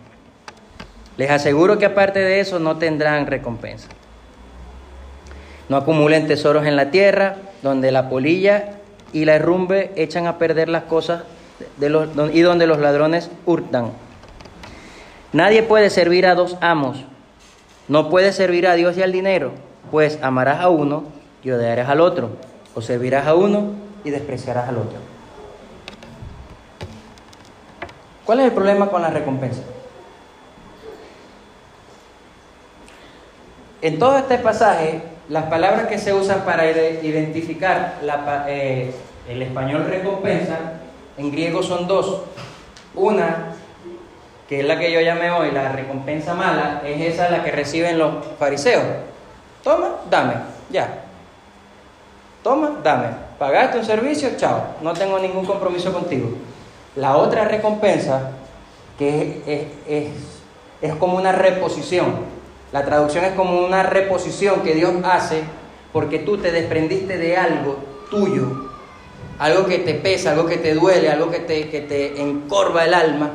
Les aseguro que aparte de eso no tendrán recompensa. No acumulen tesoros en la tierra, donde la polilla y la herrumbe echan a perder las cosas y donde los ladrones hurtan. Nadie puede servir a dos amos. No puede servir a Dios y al dinero, pues amarás a uno y odiarás al otro, o servirás a uno y despreciarás al otro. ¿Cuál es el problema con la recompensa? En todo este pasaje, las palabras que se usan para identificar eh, el español recompensa en griego son dos. Una, que es la que yo llamé hoy la recompensa mala, es esa la que reciben los fariseos. Toma, dame, ya. Toma, dame. Pagaste un servicio, chao. No tengo ningún compromiso contigo. La otra recompensa, que es, es como una reposición. La traducción es como una reposición que Dios hace porque tú te desprendiste de algo tuyo, algo que te pesa, algo que te duele, algo que te, que te encorva el alma,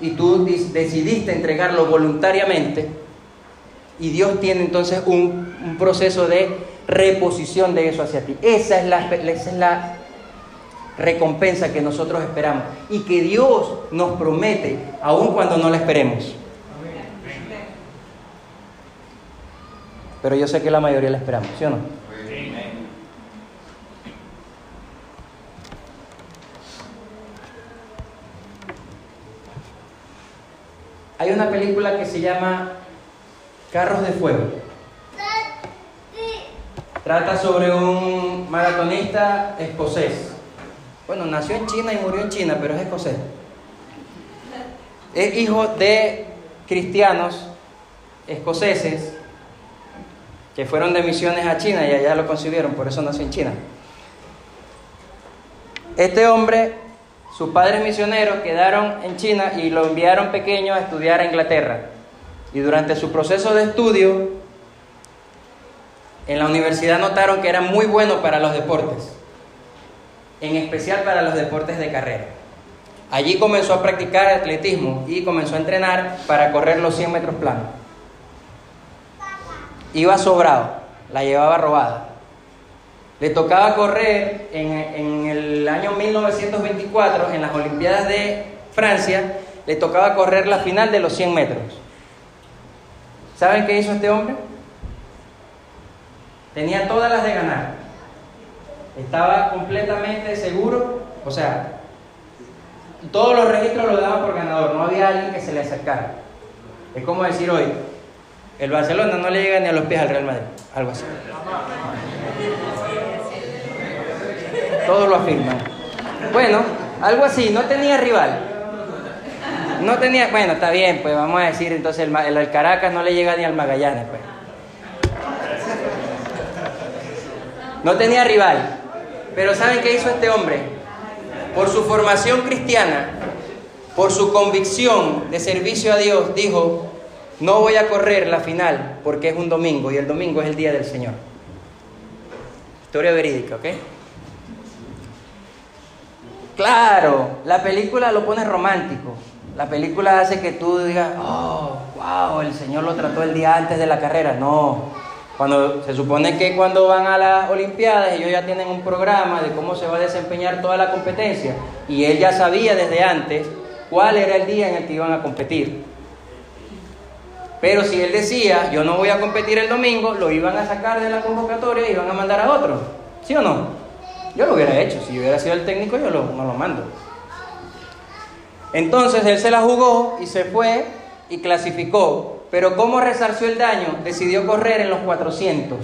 y tú decidiste entregarlo voluntariamente, y Dios tiene entonces un, un proceso de reposición de eso hacia ti. Esa es la, esa es la recompensa que nosotros esperamos y que Dios nos promete, aun cuando no la esperemos. Pero yo sé que la mayoría la esperamos, ¿sí o no? Hay una película que se llama Carros de Fuego. Trata sobre un maratonista escocés. Bueno, nació en China y murió en China, pero es escocés. Es hijo de cristianos escoceses que fueron de misiones a China y allá lo concibieron, por eso nació en China. Este hombre, sus padres misioneros quedaron en China y lo enviaron pequeño a estudiar a Inglaterra. Y durante su proceso de estudio, en la universidad notaron que era muy bueno para los deportes, en especial para los deportes de carrera. Allí comenzó a practicar atletismo y comenzó a entrenar para correr los 100 metros planos iba sobrado, la llevaba robada. Le tocaba correr en, el año 1924, en las Olimpiadas de Francia, le tocaba correr la final de los 100 metros. ¿Saben qué hizo este hombre? Tenía todas las de ganar. Estaba completamente seguro, o sea, todos los registros lo daban por ganador, no había alguien que se le acercara. Es como decir hoy, el Barcelona no le llega ni a los pies al Real Madrid, algo así. Todos lo afirman. Bueno, algo así, no tenía rival. No tenía, bueno, está bien, pues vamos a decir entonces el, el, Caracas no le llega ni al Magallanes, pues. No tenía rival. Pero ¿saben qué hizo este hombre? Por su formación cristiana, por su convicción de servicio a Dios, dijo, no voy a correr la final porque es un domingo y el domingo es el día del Señor. Historia verídica, ¿ok? Claro, la película lo pone romántico. La película hace que tú digas, oh, wow, el Señor lo trató el día antes de la carrera. No, cuando se supone que cuando van a las Olimpiadas ellos ya tienen un programa de cómo se va a desempeñar toda la competencia y él ya sabía desde antes cuál era el día en el que iban a competir. Pero si él decía, yo no voy a competir el domingo, lo iban a sacar de la convocatoria y iban a mandar a otro. ¿Sí o no? Yo lo hubiera hecho. Si hubiera sido el técnico, yo no lo mando. Entonces él se la jugó y se fue y clasificó. Pero ¿cómo resarció el daño? Decidió correr en los 400.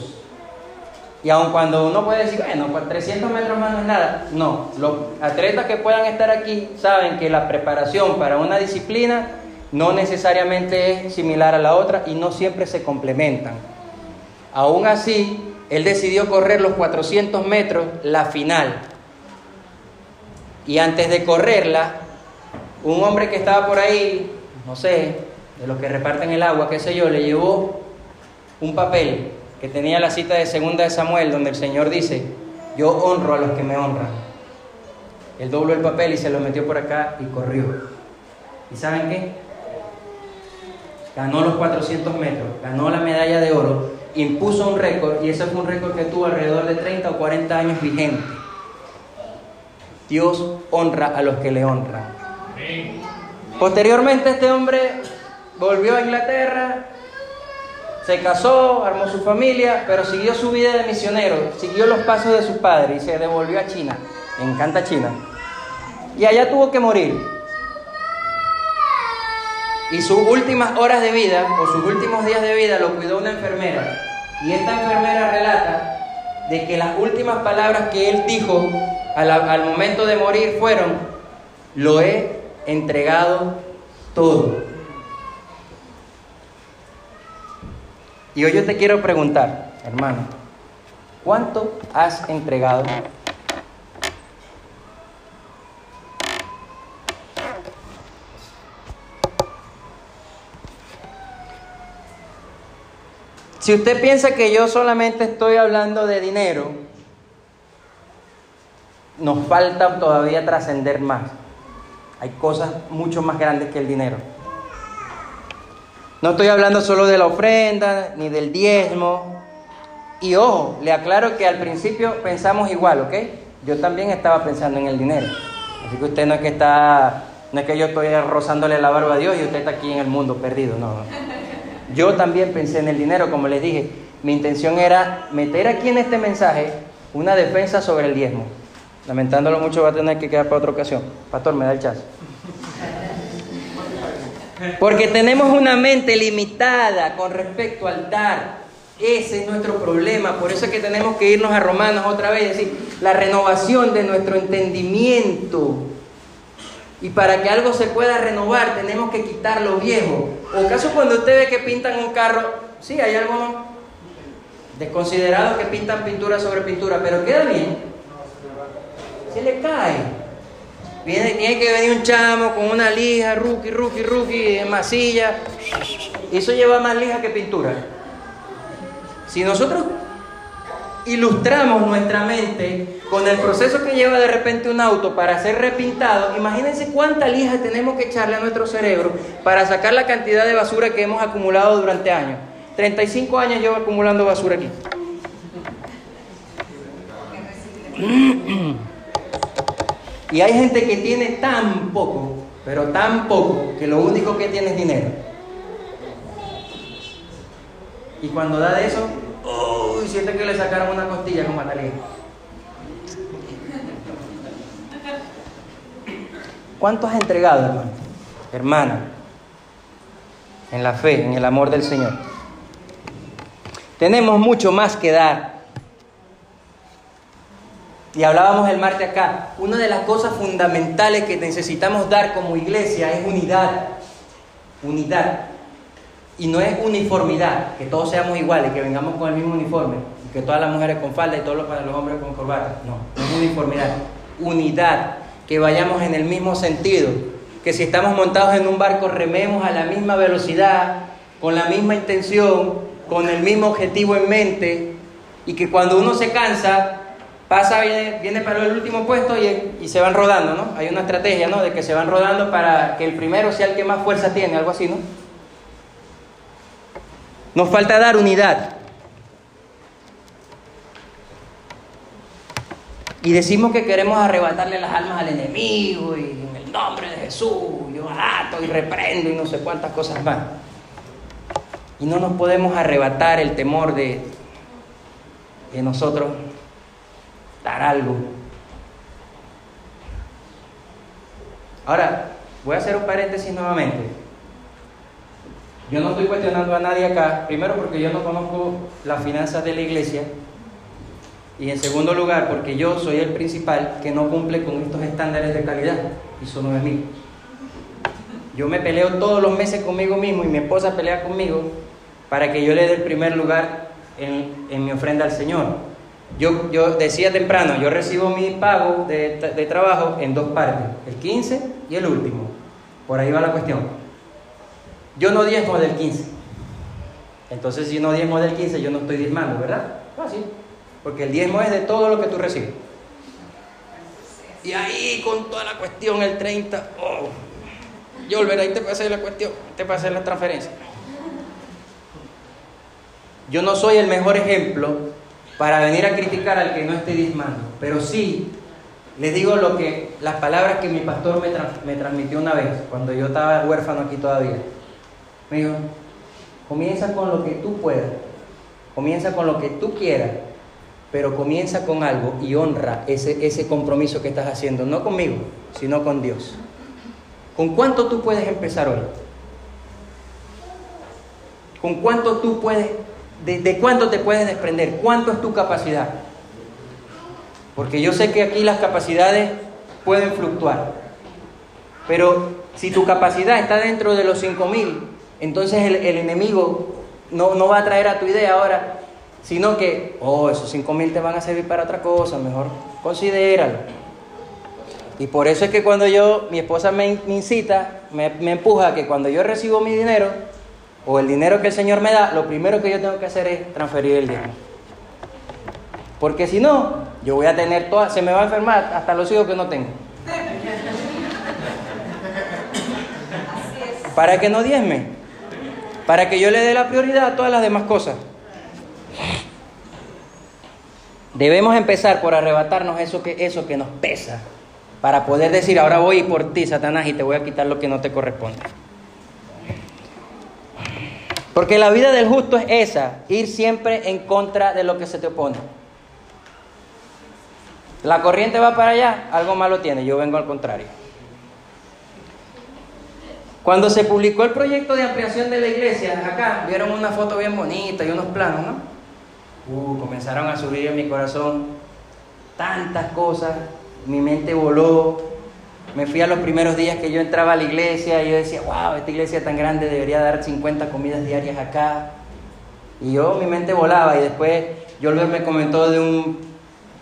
Y aun cuando uno puede decir, bueno, pues 300 metros más no es nada, no, los atletas que puedan estar aquí saben que la preparación para una disciplina no necesariamente es similar a la otra y no siempre se complementan. Aún así, él decidió correr los 400 metros, la final. Y antes de correrla, un hombre que estaba por ahí, no sé, de los que reparten el agua, qué sé yo, le llevó un papel que tenía la cita de segunda de Samuel, donde el Señor dice, yo honro a los que me honran. Él dobló el papel y se lo metió por acá y corrió. ¿Y saben qué? Ganó los 400 metros, ganó la medalla de oro, impuso un récord y ese fue un récord que tuvo alrededor de 30 o 40 años vigente. Dios honra a los que le honran. Posteriormente este hombre volvió a Inglaterra, se casó, armó su familia, pero siguió su vida de misionero, siguió los pasos de su padre y se devolvió a China. Encanta China. Y allá tuvo que morir. Y sus últimas horas de vida, o sus últimos días de vida, lo cuidó una enfermera. Y esta enfermera relata de que las últimas palabras que él dijo al, al momento de morir fueron, lo he entregado todo. Y hoy yo te quiero preguntar, hermano, ¿cuánto has entregado? Si usted piensa que yo solamente estoy hablando de dinero, nos falta todavía trascender más. Hay cosas mucho más grandes que el dinero. No estoy hablando solo de la ofrenda ni del diezmo. Y ojo, le aclaro que al principio pensamos igual, ¿ok? Yo también estaba pensando en el dinero. Así que usted no es que está, no es que yo estoy rozándole la barba a Dios y usted está aquí en el mundo perdido, no. Yo también pensé en el dinero, como les dije. Mi intención era meter aquí en este mensaje una defensa sobre el diezmo. Lamentándolo mucho va a tener que quedar para otra ocasión. Pastor, me da el chance. Porque tenemos una mente limitada con respecto al dar. Ese es nuestro problema. Por eso es que tenemos que irnos a Romanos otra vez y decir, la renovación de nuestro entendimiento. Y para que algo se pueda renovar tenemos que quitar lo viejo. O caso cuando usted ve que pintan un carro, sí, hay algunos desconsiderados que pintan pintura sobre pintura, pero queda bien. Se le cae. Viene, tiene que venir un chamo con una lija, rookie, rookie, rookie, masilla. Eso lleva más lija que pintura. Si nosotros ilustramos nuestra mente con el proceso que lleva de repente un auto para ser repintado, imagínense cuánta lija tenemos que echarle a nuestro cerebro para sacar la cantidad de basura que hemos acumulado durante años. 35 años llevo acumulando basura aquí. Y hay gente que tiene tan poco, pero tan poco, que lo único que tiene es dinero. Y cuando da de eso, uy, siente que le sacaron una costilla con Matalía. ¿Cuánto has entregado, hermano? Hermana, en la fe, en el amor del Señor. Tenemos mucho más que dar. Y hablábamos el martes acá, una de las cosas fundamentales que necesitamos dar como iglesia es unidad. Unidad. Y no es uniformidad, que todos seamos iguales, que vengamos con el mismo uniforme, que todas las mujeres con falda y todos los, los hombres con corbata. No, no es uniformidad. Unidad, que vayamos en el mismo sentido, que si estamos montados en un barco rememos a la misma velocidad, con la misma intención, con el mismo objetivo en mente, y que cuando uno se cansa, pasa, viene, viene para el último puesto y, y, se van rodando, ¿no? Hay una estrategia, ¿no? De que se van rodando para que el primero sea el que más fuerza tiene, algo así, ¿no? Nos falta dar unidad. Y decimos que queremos arrebatarle las almas al enemigo y en el nombre de Jesús yo ato y reprendo y no sé cuántas cosas más. Y no nos podemos arrebatar el temor de, de nosotros algo. Ahora, voy a hacer un paréntesis nuevamente. Yo no estoy cuestionando a nadie acá, primero porque yo no conozco las finanzas de la iglesia y en segundo lugar porque yo soy el principal que no cumple con estos estándares de calidad y eso no es. Yo me peleo todos los meses conmigo mismo y mi esposa pelea conmigo para que yo le dé el primer lugar en, mi ofrenda al Señor. Yo, yo, decía temprano, yo recibo mi pago de, trabajo en dos partes, el 15 y el último. Por ahí va la cuestión. Yo no diezmo del 15. Entonces, si no diezmo del 15, yo no estoy diezmando, ¿verdad? Fácil. Porque el diezmo es de todo lo que tú recibes. Y ahí con toda la cuestión, el 30, oh, yo volveré ahí te pasé la cuestión, te pasé la transferencia. Yo no soy el mejor ejemplo para venir a criticar al que no esté diezmando, pero sí les digo lo que, las palabras que mi pastor me, transmitió una vez, cuando yo estaba huérfano aquí todavía. Me dijo, comienza con lo que tú puedas, comienza con lo que tú quieras, pero comienza con algo y honra ese compromiso que estás haciendo, no conmigo, sino con Dios. ¿Con cuánto tú puedes empezar hoy? ¿Con cuánto tú puedes, de, cuánto te puedes desprender? ¿Cuánto es tu capacidad? Porque yo sé que aquí las capacidades pueden fluctuar, pero si tu capacidad está dentro de los 5000, entonces el, enemigo no, no, va a traer a tu idea ahora, sino que, oh, esos 5 mil te van a servir para otra cosa, mejor considéralo. Y por eso es que cuando yo, mi esposa me, incita, me, me empuja que cuando yo recibo mi dinero, o el dinero que el Señor me da, lo primero que yo tengo que hacer es transferir el dinero. Porque si no, yo voy a tener toda, se me va a enfermar hasta los hijos que no tengo. Para que no diezme para que yo le dé la prioridad a todas las demás cosas. Debemos empezar por arrebatarnos eso que, eso que nos pesa, para poder decir, ahora voy por ti, Satanás, y te voy a quitar lo que no te corresponde. Porque la vida del justo es esa, ir siempre en contra de lo que se te opone. La corriente va para allá, algo malo tiene, yo vengo al contrario. Cuando se publicó el proyecto de ampliación de la iglesia, acá vieron una foto bien bonita y unos planos, ¿no? Uh, comenzaron a subir en mi corazón tantas cosas, mi mente voló. Me fui a los primeros días que yo entraba a la iglesia y yo decía, wow, esta iglesia tan grande debería dar 50 comidas diarias acá. Y yo, mi mente volaba y después Yolver me comentó de un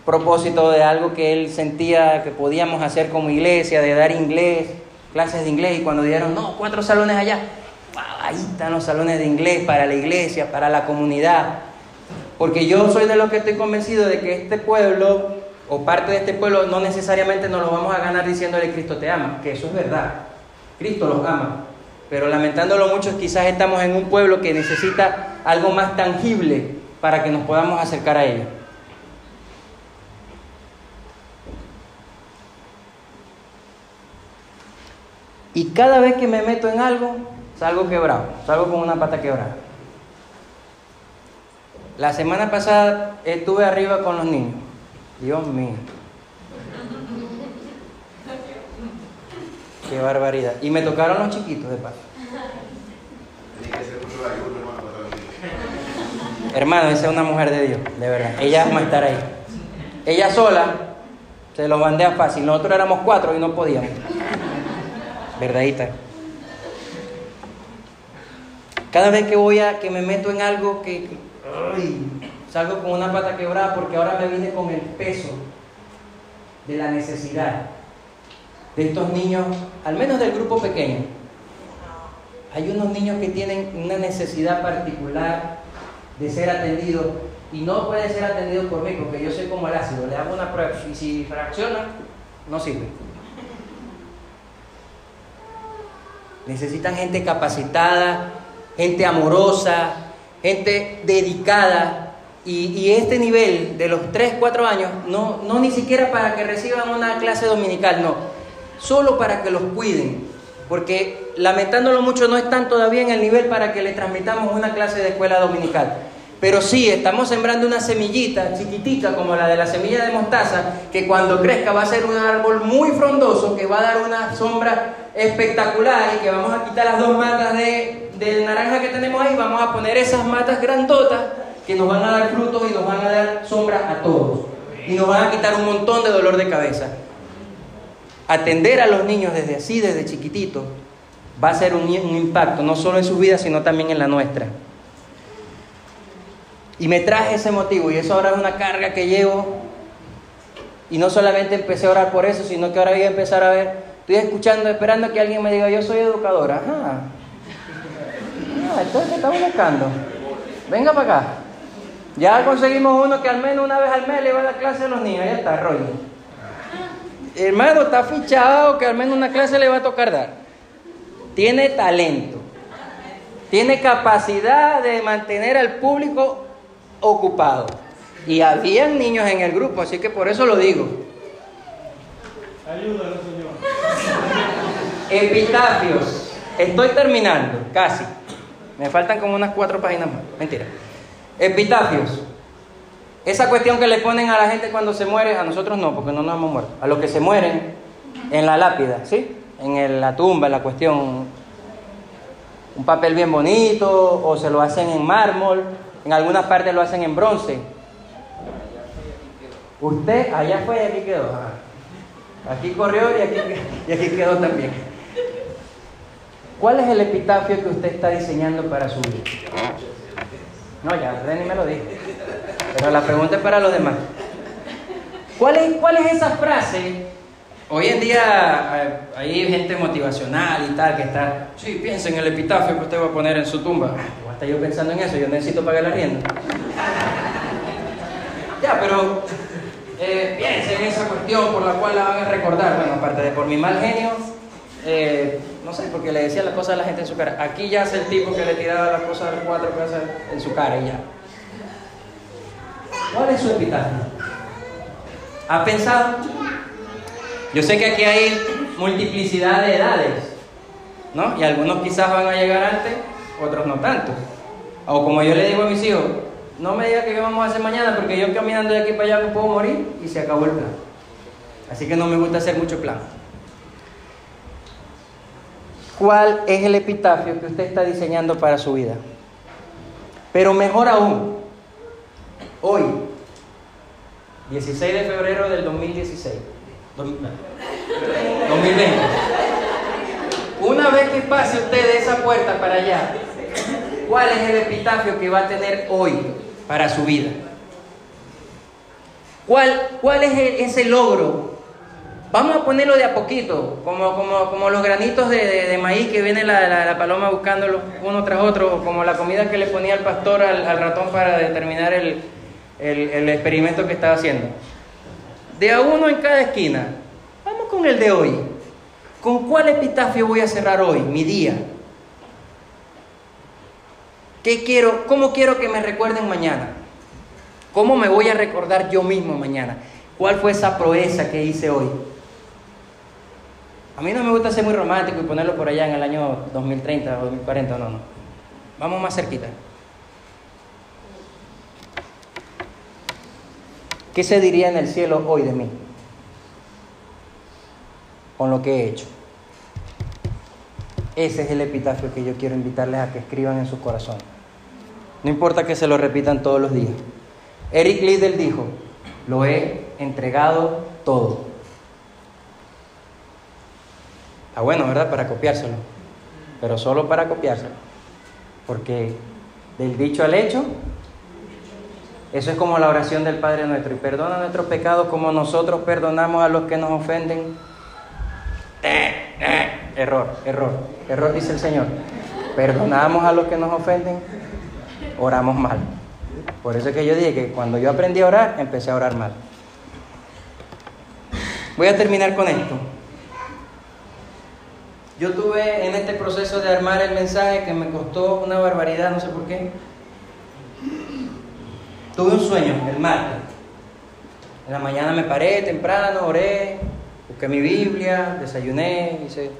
propósito de algo que él sentía que podíamos hacer como iglesia, de dar inglés clases de inglés y cuando dijeron, no, cuatro salones allá, ahí están los salones de inglés para la iglesia, para la comunidad. Porque yo soy de los que estoy convencido de que este pueblo o parte de este pueblo no necesariamente nos lo vamos a ganar diciéndole Cristo te ama, que eso es verdad. Cristo los ama. Pero lamentándolo mucho, quizás estamos en un pueblo que necesita algo más tangible para que nos podamos acercar a ellos. Y cada vez que me meto en algo, salgo quebrado, salgo con una pata quebrada. La semana pasada estuve arriba con los niños. Dios mío. Qué barbaridad. Y me tocaron los chiquitos de paso. Hermano, esa es una mujer de Dios, de verdad. Ella va a estar ahí. Ella sola se lo bandea fácil. Nosotros éramos cuatro y no podíamos verdadita. Cada vez que voy a, que me meto en algo que, salgo con una pata quebrada porque ahora me vine con el peso de la necesidad de estos niños, al menos del grupo pequeño. Hay unos niños que tienen una necesidad particular de ser atendidos y no puede ser atendido por mí porque yo soy como el ácido, le hago una prueba y si fracciona, no sirve. Necesitan gente capacitada, gente amorosa, gente dedicada. Y, este nivel de los 3, 4 años, no, no ni siquiera para que reciban una clase dominical, no. Solo para que los cuiden, porque lamentándolo mucho no están todavía en el nivel para que le transmitamos una clase de escuela dominical. Pero sí, estamos sembrando una semillita chiquitita como la de la semilla de mostaza, que cuando crezca va a ser un árbol muy frondoso, que va a dar una sombra espectacular y que vamos a quitar las dos matas de, de naranja que tenemos ahí, vamos a poner esas matas grandotas que nos van a dar frutos y nos van a dar sombra a todos. Y nos van a quitar un montón de dolor de cabeza. Atender a los niños desde así, desde chiquititos, va a ser un, un impacto, no solo en su vida, sino también en la nuestra. Y me traje ese motivo y eso ahora es una carga que llevo. Y no solamente empecé a orar por eso, sino que ahora voy a empezar a ver, estoy escuchando, esperando que alguien me diga, yo soy educadora. Ajá. Ah, entonces te estamos buscando. Venga para acá. Ya conseguimos uno que al menos una vez al mes le va a la clase a los niños. Ya está, Roy. Hermano, está fichado que al menos una clase le va a tocar dar. Tiene talento. Tiene capacidad de mantener al público ocupado. Y habían niños en el grupo, así que por eso lo digo. Ayúdalo, Señor. Epitafios. Estoy terminando, casi. Me faltan como unas cuatro páginas más. Mentira. Epitafios. Esa cuestión que le ponen a la gente cuando se muere, a nosotros no, porque no nos hemos muerto. A los que se mueren en la lápida, ¿sí? En la tumba, la cuestión. Un papel bien bonito, o se lo hacen en mármol, en algunas partes lo hacen en bronce. Usted allá fue y aquí quedó. Aquí corrió y aquí, y aquí quedó también. ¿Cuál es el epitafio que usted está diseñando para su vida? No, ya, Reni me lo dijo. Pero la pregunta es para los demás. ¿Cuál es, esa frase? Hoy en día hay gente motivacional y tal que está, sí, piensa en el epitafio que usted va a poner en su tumba hasta yo pensando en eso, yo necesito pagar la rienda. ya, pero eh, en esa cuestión por la cual la van a recordar. Bueno, aparte de por mi mal genio, eh, no sé, porque le decía las cosas a la gente en su cara. Aquí ya es el tipo que le tiraba las cosas a cuatro cosas en su cara y ya. ¿Cuál es su epitafio? ¿Ha pensado? Yo sé que aquí hay multiplicidad de edades, ¿no? Y algunos quizás van a llegar antes otros no tanto. O como yo le digo a mis hijos, no me diga qué vamos a hacer mañana porque yo caminando de aquí para allá me puedo morir y se acabó el plan. Así que no me gusta hacer mucho plan. ¿Cuál es el epitafio que usted está diseñando para su vida? Pero mejor aún, hoy, 16 de febrero del 2016, 2020, una vez que pase usted de esa puerta para allá, ¿cuál es el epitafio que va a tener hoy para su vida? ¿Cuál, cuál es ese logro? Vamos a ponerlo de a poquito, como, como, como los granitos de, de, maíz que viene la, la, paloma buscándolo uno tras otro, o como la comida que le ponía el pastor al, al ratón para determinar el, el, el experimento que estaba haciendo. De a uno en cada esquina. Vamos con el de hoy. ¿Con cuál epitafio voy a cerrar hoy, mi día? ¿Qué quiero, cómo quiero que me recuerden mañana? ¿Cómo me voy a recordar yo mismo mañana? ¿Cuál fue esa proeza que hice hoy? A mí no me gusta ser muy romántico y ponerlo por allá en el año 2030 o 2040, no, no. Vamos más cerquita. ¿Qué se diría en el cielo hoy de mí? Con lo que he hecho. Ese es el epitafio que yo quiero invitarles a que escriban en sus corazones. No importa que se lo repitan todos los días. Eric Liddell dijo, lo he entregado todo. Está bueno, ¿verdad? Para copiárselo. Pero solo para copiárselo. Porque del dicho al hecho, eso es como la oración del Padre nuestro. Y perdona nuestros pecados como nosotros perdonamos a los que nos ofenden. Eh, eh, error, error, error dice el Señor. Perdonamos a los que nos ofenden, oramos mal. Por eso es que yo dije que cuando yo aprendí a orar, empecé a orar mal. Voy a terminar con esto. Yo tuve en este proceso de armar el mensaje que me costó una barbaridad, no sé por qué. Tuve un sueño el martes. En la mañana me paré temprano, oré, busqué mi Biblia, desayuné, hice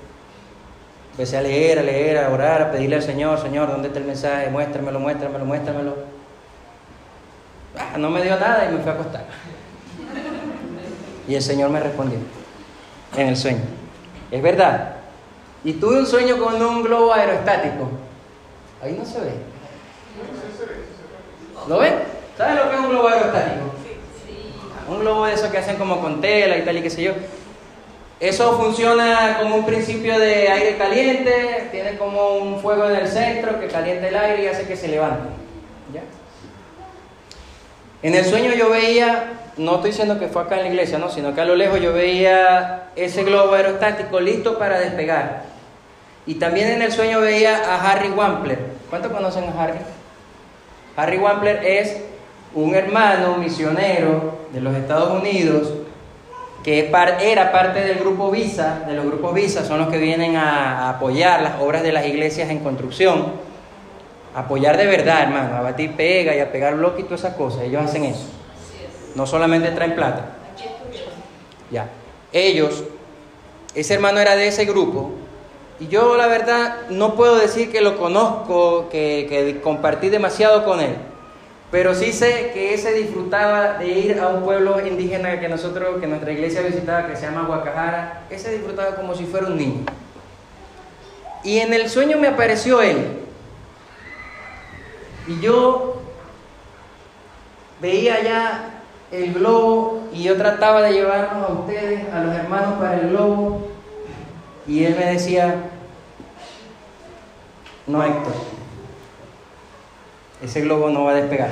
Empecé a leer, a leer, a orar, a pedirle al Señor, Señor, ¿dónde está el mensaje? Muéstramelo, muéstramelo, muéstramelo. Ah, no me dio nada y me fui a acostar. Y el Señor me respondió en el sueño. Es verdad. Y tuve un sueño con un globo aerostático. Ahí no se ve. ¿Lo ven? ¿Saben lo que es un globo aerostático? Un globo de esos que hacen como con tela y tal y qué sé yo. Eso funciona como un principio de aire caliente, tiene como un fuego en el centro que calienta el aire y hace que se levante. En el sueño yo veía, no estoy diciendo que fue acá en la iglesia, no, sino que a lo lejos yo veía ese globo aerostático listo para despegar. Y también en el sueño veía a Harry Wampler. ¿Cuántos conocen a Harry? Harry Wampler es un hermano misionero de los Estados Unidos que era parte del grupo Visa, de los grupos Visa son los que vienen a, apoyar las obras de las iglesias en construcción, apoyar de verdad, hermano, a batir pega y a pegar bloques y todas esas cosas, ellos hacen eso, no solamente traen plata. Ya, ellos, ese hermano era de ese grupo, y yo la verdad no puedo decir que lo conozco, que, que compartí demasiado con él, pero sí sé que ese disfrutaba de ir a un pueblo indígena que nosotros, que nuestra iglesia visitaba, que se llama Guacajara. Ese disfrutaba como si fuera un niño. Y en el sueño me apareció él. Y yo veía ya el globo y yo trataba de llevarnos a ustedes, a los hermanos, para el globo. Y él me decía, no Héctor, ese globo no va a despegar.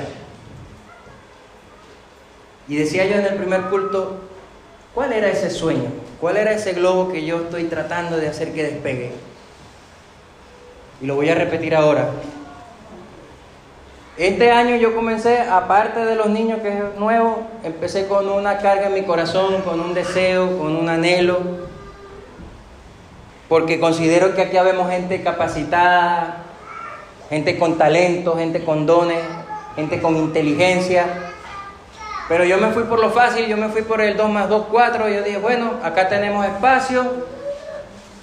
Y decía yo en el primer culto, ¿cuál era ese sueño? ¿Cuál era ese globo que yo estoy tratando de hacer que despegue? Y lo voy a repetir ahora. Este año yo comencé, aparte de los niños que es nuevo, empecé con una carga en mi corazón, con un deseo, con un anhelo, porque considero que aquí habemos gente capacitada, gente con talento, gente con dones, gente con inteligencia. Pero yo me fui por lo fácil, yo me fui por el 2 más 2, 4. Yo dije, bueno, acá tenemos espacio.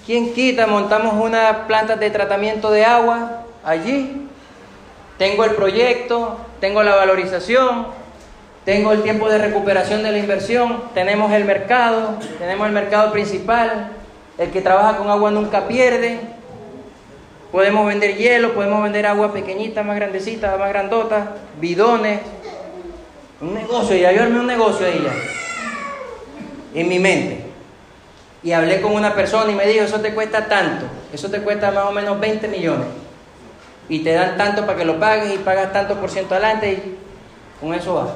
¿Quién quita? Montamos una planta de tratamiento de agua allí. Tengo el proyecto, tengo la valorización, tengo el tiempo de recuperación de la inversión, tenemos el mercado, tenemos el mercado principal. El que trabaja con agua nunca pierde. Podemos vender hielo, podemos vender agua pequeñita, más grandecita, más grandota, bidones. Un negocio, ya yo armé un negocio ahí ya. En mi mente. Y hablé con una persona y me dijo, eso te cuesta tanto, eso te cuesta más o menos 20 millones. Y te dan tanto para que lo pagues y pagas tanto por ciento adelante y con eso va.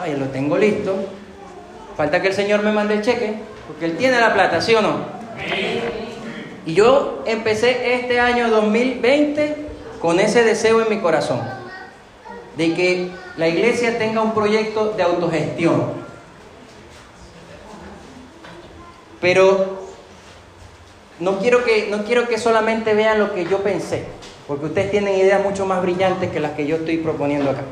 Ay, lo tengo listo. Falta que el Señor me mande el cheque, porque Él tiene la plata, ¿sí o no? Y yo empecé este año 2020 con ese deseo en mi corazón, de que la iglesia tenga un proyecto de autogestión. Pero no quiero que, no quiero que solamente vean lo que yo pensé, porque ustedes tienen ideas mucho más brillantes que las que yo estoy proponiendo acá.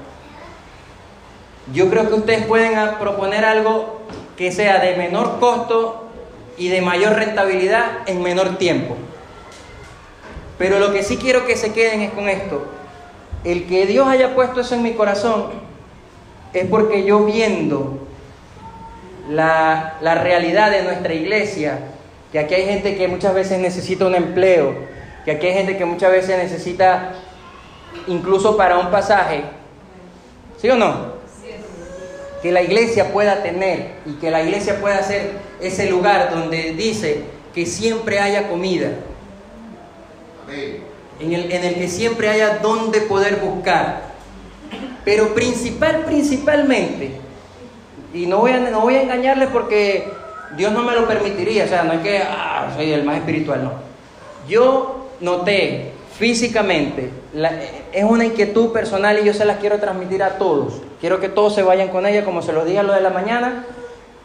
Yo creo que ustedes pueden proponer algo que sea de menor costo y de mayor rentabilidad en menor tiempo. Pero lo que sí quiero que se queden es con esto. El que Dios haya puesto eso en mi corazón es porque yo viendo la, la realidad de nuestra iglesia, que aquí hay gente que muchas veces necesita un empleo, que aquí hay gente que muchas veces necesita incluso para un pasaje, ¿sí o no? que la iglesia pueda tener y que la iglesia pueda ser ese lugar donde dice que siempre haya comida, en el, en el que siempre haya donde poder buscar, pero principal, principalmente, y no voy a, no voy a engañarles porque Dios no me lo permitiría, o sea, no es que ah, soy el más espiritual, no. Yo noté físicamente, es una inquietud personal y yo se las quiero transmitir a todos. Quiero que todos se vayan con ella, como se los dije a lo de la mañana,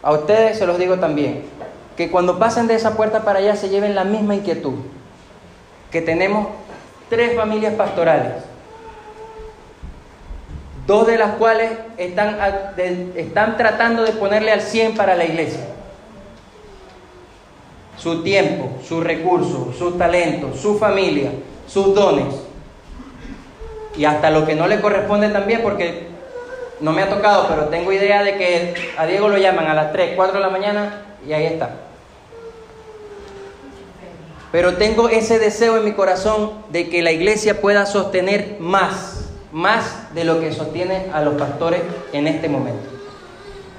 a ustedes se los digo también. Que cuando pasen de esa puerta para allá se lleven la misma inquietud. Que tenemos tres familias pastorales, dos de las cuales están, están tratando de ponerle al 100 para la iglesia. Su tiempo, sus recursos, sus talentos, su familia, sus dones. Y hasta lo que no le corresponde también, porque no me ha tocado, pero tengo idea de que a Diego lo llaman a las 3, 4 de la mañana y ahí está. Pero tengo ese deseo en mi corazón de que la iglesia pueda sostener más, más de lo que sostiene a los pastores en este momento.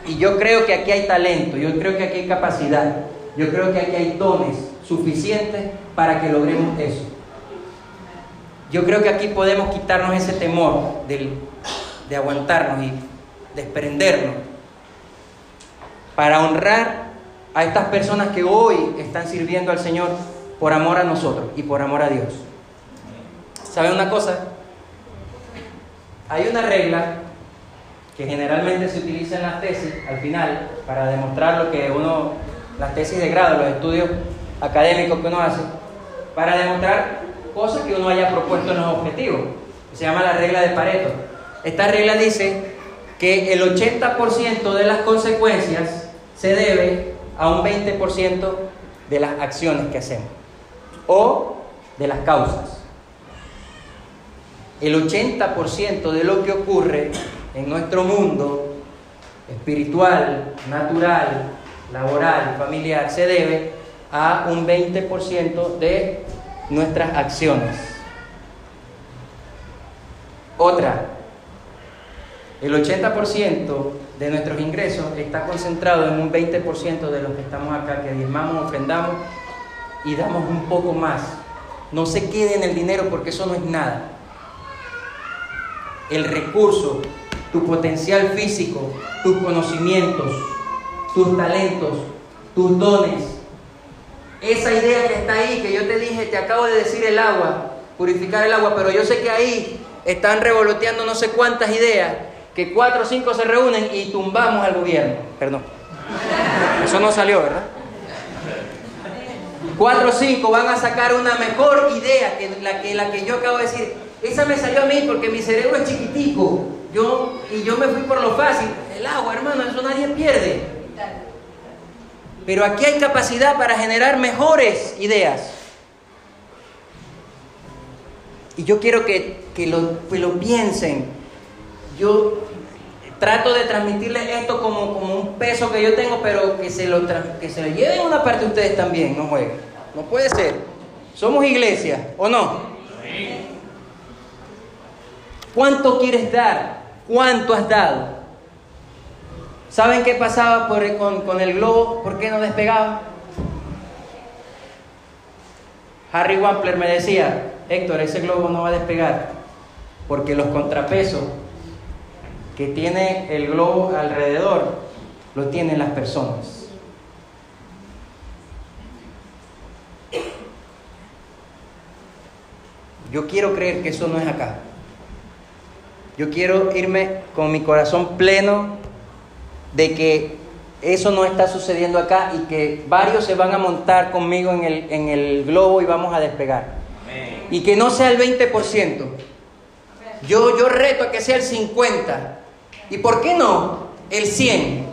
Y yo creo que aquí hay talento, yo creo que aquí hay capacidad, yo creo que aquí hay dones suficientes para que logremos eso. Yo creo que aquí podemos quitarnos ese temor de aguantarnos y desprendernos para honrar a estas personas que hoy están sirviendo al Señor por amor a nosotros y por amor a Dios. ¿Saben una cosa? Hay una regla que generalmente se utiliza en las tesis al final para demostrar lo que uno, las tesis de grado, los estudios académicos que uno hace, para demostrar cosas que uno haya propuesto en los objetivos. Se llama la regla de Pareto. Esta regla dice que el 80% de las consecuencias se debe a un 20% de las acciones que hacemos o de las causas. El 80% de lo que ocurre en nuestro mundo espiritual, natural, laboral, familiar, se debe a un 20% de nuestras acciones. Otra, el 80% de nuestros ingresos está concentrado en un 20% de los que estamos acá, que diezmamos, ofrendamos y damos un poco más. No se quede en el dinero porque eso no es nada. El recurso, tu potencial físico, tus conocimientos, tus talentos, tus dones. Esa idea que está ahí, que yo te dije, te acabo de decir el agua, purificar el agua, pero yo sé que ahí están revoloteando no sé cuántas ideas, que cuatro o cinco se reúnen y tumbamos al gobierno. Perdón. Eso no salió, ¿verdad? Cuatro o cinco van a sacar una mejor idea que la que, la que yo acabo de decir. Esa me salió a mí porque mi cerebro es chiquitico. Yo, y yo me fui por lo fácil. El agua, hermano, eso nadie pierde. Pero aquí hay capacidad para generar mejores ideas. Y yo quiero que, lo, que lo piensen. Yo trato de transmitirles esto como, como un peso que yo tengo, pero que se, lo que se lo lleven una parte de ustedes también, no jueguen. No puede ser. Somos iglesia, ¿o no? ¿Cuánto quieres dar? ¿Cuánto has dado? ¿Saben qué pasaba con, con el globo? ¿Por qué no despegaba? Harry Wampler me decía, Héctor, ese globo no va a despegar porque los contrapesos que tiene el globo alrededor lo tienen las personas. Yo quiero creer que eso no es acá. Yo quiero irme con mi corazón pleno de que eso no está sucediendo acá y que varios se van a montar conmigo en el, en el globo y vamos a despegar. Y que no sea el 20%. Yo, yo reto a que sea el 50%. ¿Y por qué no el 100%?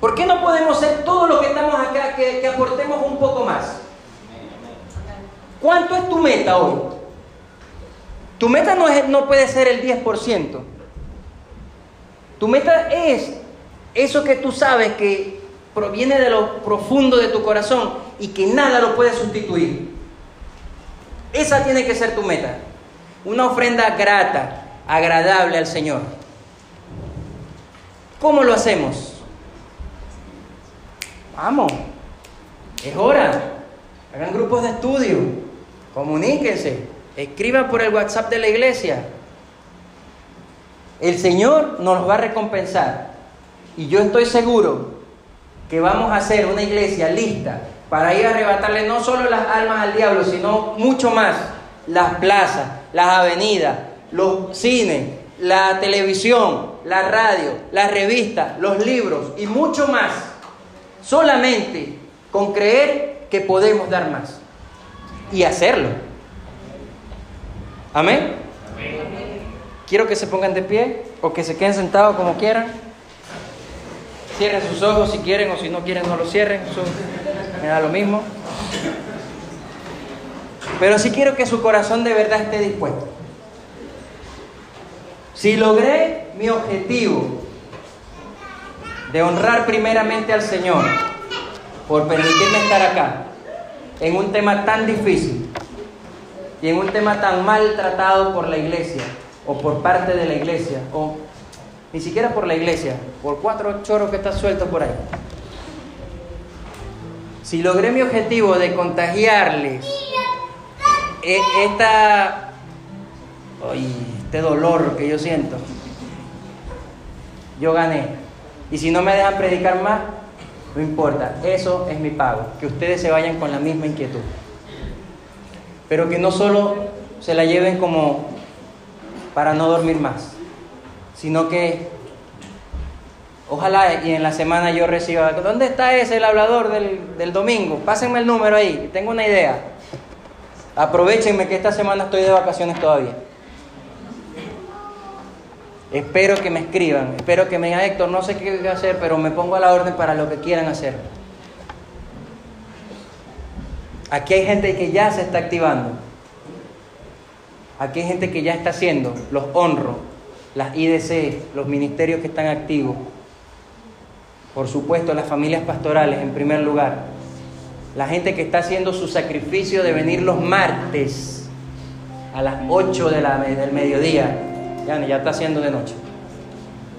¿Por qué no podemos ser todos los que estamos acá que, que aportemos un poco más? ¿Cuánto es tu meta hoy? Tu meta no, es, no puede ser el 10%. Tu meta es eso que tú sabes que proviene de lo profundo de tu corazón y que nada lo puede sustituir. Esa tiene que ser tu meta. Una ofrenda grata, agradable al Señor. ¿Cómo lo hacemos? Vamos, es hora. Hagan grupos de estudio, comuníquense. Escriban por el WhatsApp de la iglesia. El Señor nos va a recompensar. Y yo estoy seguro que vamos a hacer una iglesia lista para ir a arrebatarle no solo las almas al diablo, sino mucho más. Las plazas, las avenidas, los cines, la televisión, la radio, las revistas, los libros y mucho más. Solamente con creer que podemos dar más. Y hacerlo. Amén. Quiero que se pongan de pie o que se queden sentados como quieran. Cierren sus ojos si quieren o si no quieren no lo cierren. Eso me da lo mismo. Pero sí quiero que su corazón de verdad esté dispuesto. Si logré mi objetivo de honrar primeramente al Señor por permitirme estar acá en un tema tan difícil y en un tema tan maltratado por la iglesia o por parte de la iglesia o ni siquiera por la iglesia, por cuatro choros que están sueltos por ahí. Si logré mi objetivo de contagiarles e, esta, este dolor que yo siento, yo gané. Y si no me dejan predicar más, no importa, eso es mi pago, que ustedes se vayan con la misma inquietud. Pero que no solo se la lleven como para no dormir más, sino que ojalá y en la semana yo reciba, ¿dónde está ese el hablador del, domingo? Pásenme el número ahí, tengo una idea. Aprovechenme que esta semana estoy de vacaciones todavía. Espero que me escriban, espero que me digan, Héctor, no sé qué voy a hacer, pero me pongo a la orden para lo que quieran hacer. Aquí hay gente que ya se está activando. Aquí hay gente que ya está haciendo, los honro, las IDC, los ministerios que están activos. Por supuesto, las familias pastorales en primer lugar. La gente que está haciendo su sacrificio de venir los martes a las 8 de la, del mediodía. Ya, ya está haciendo de noche.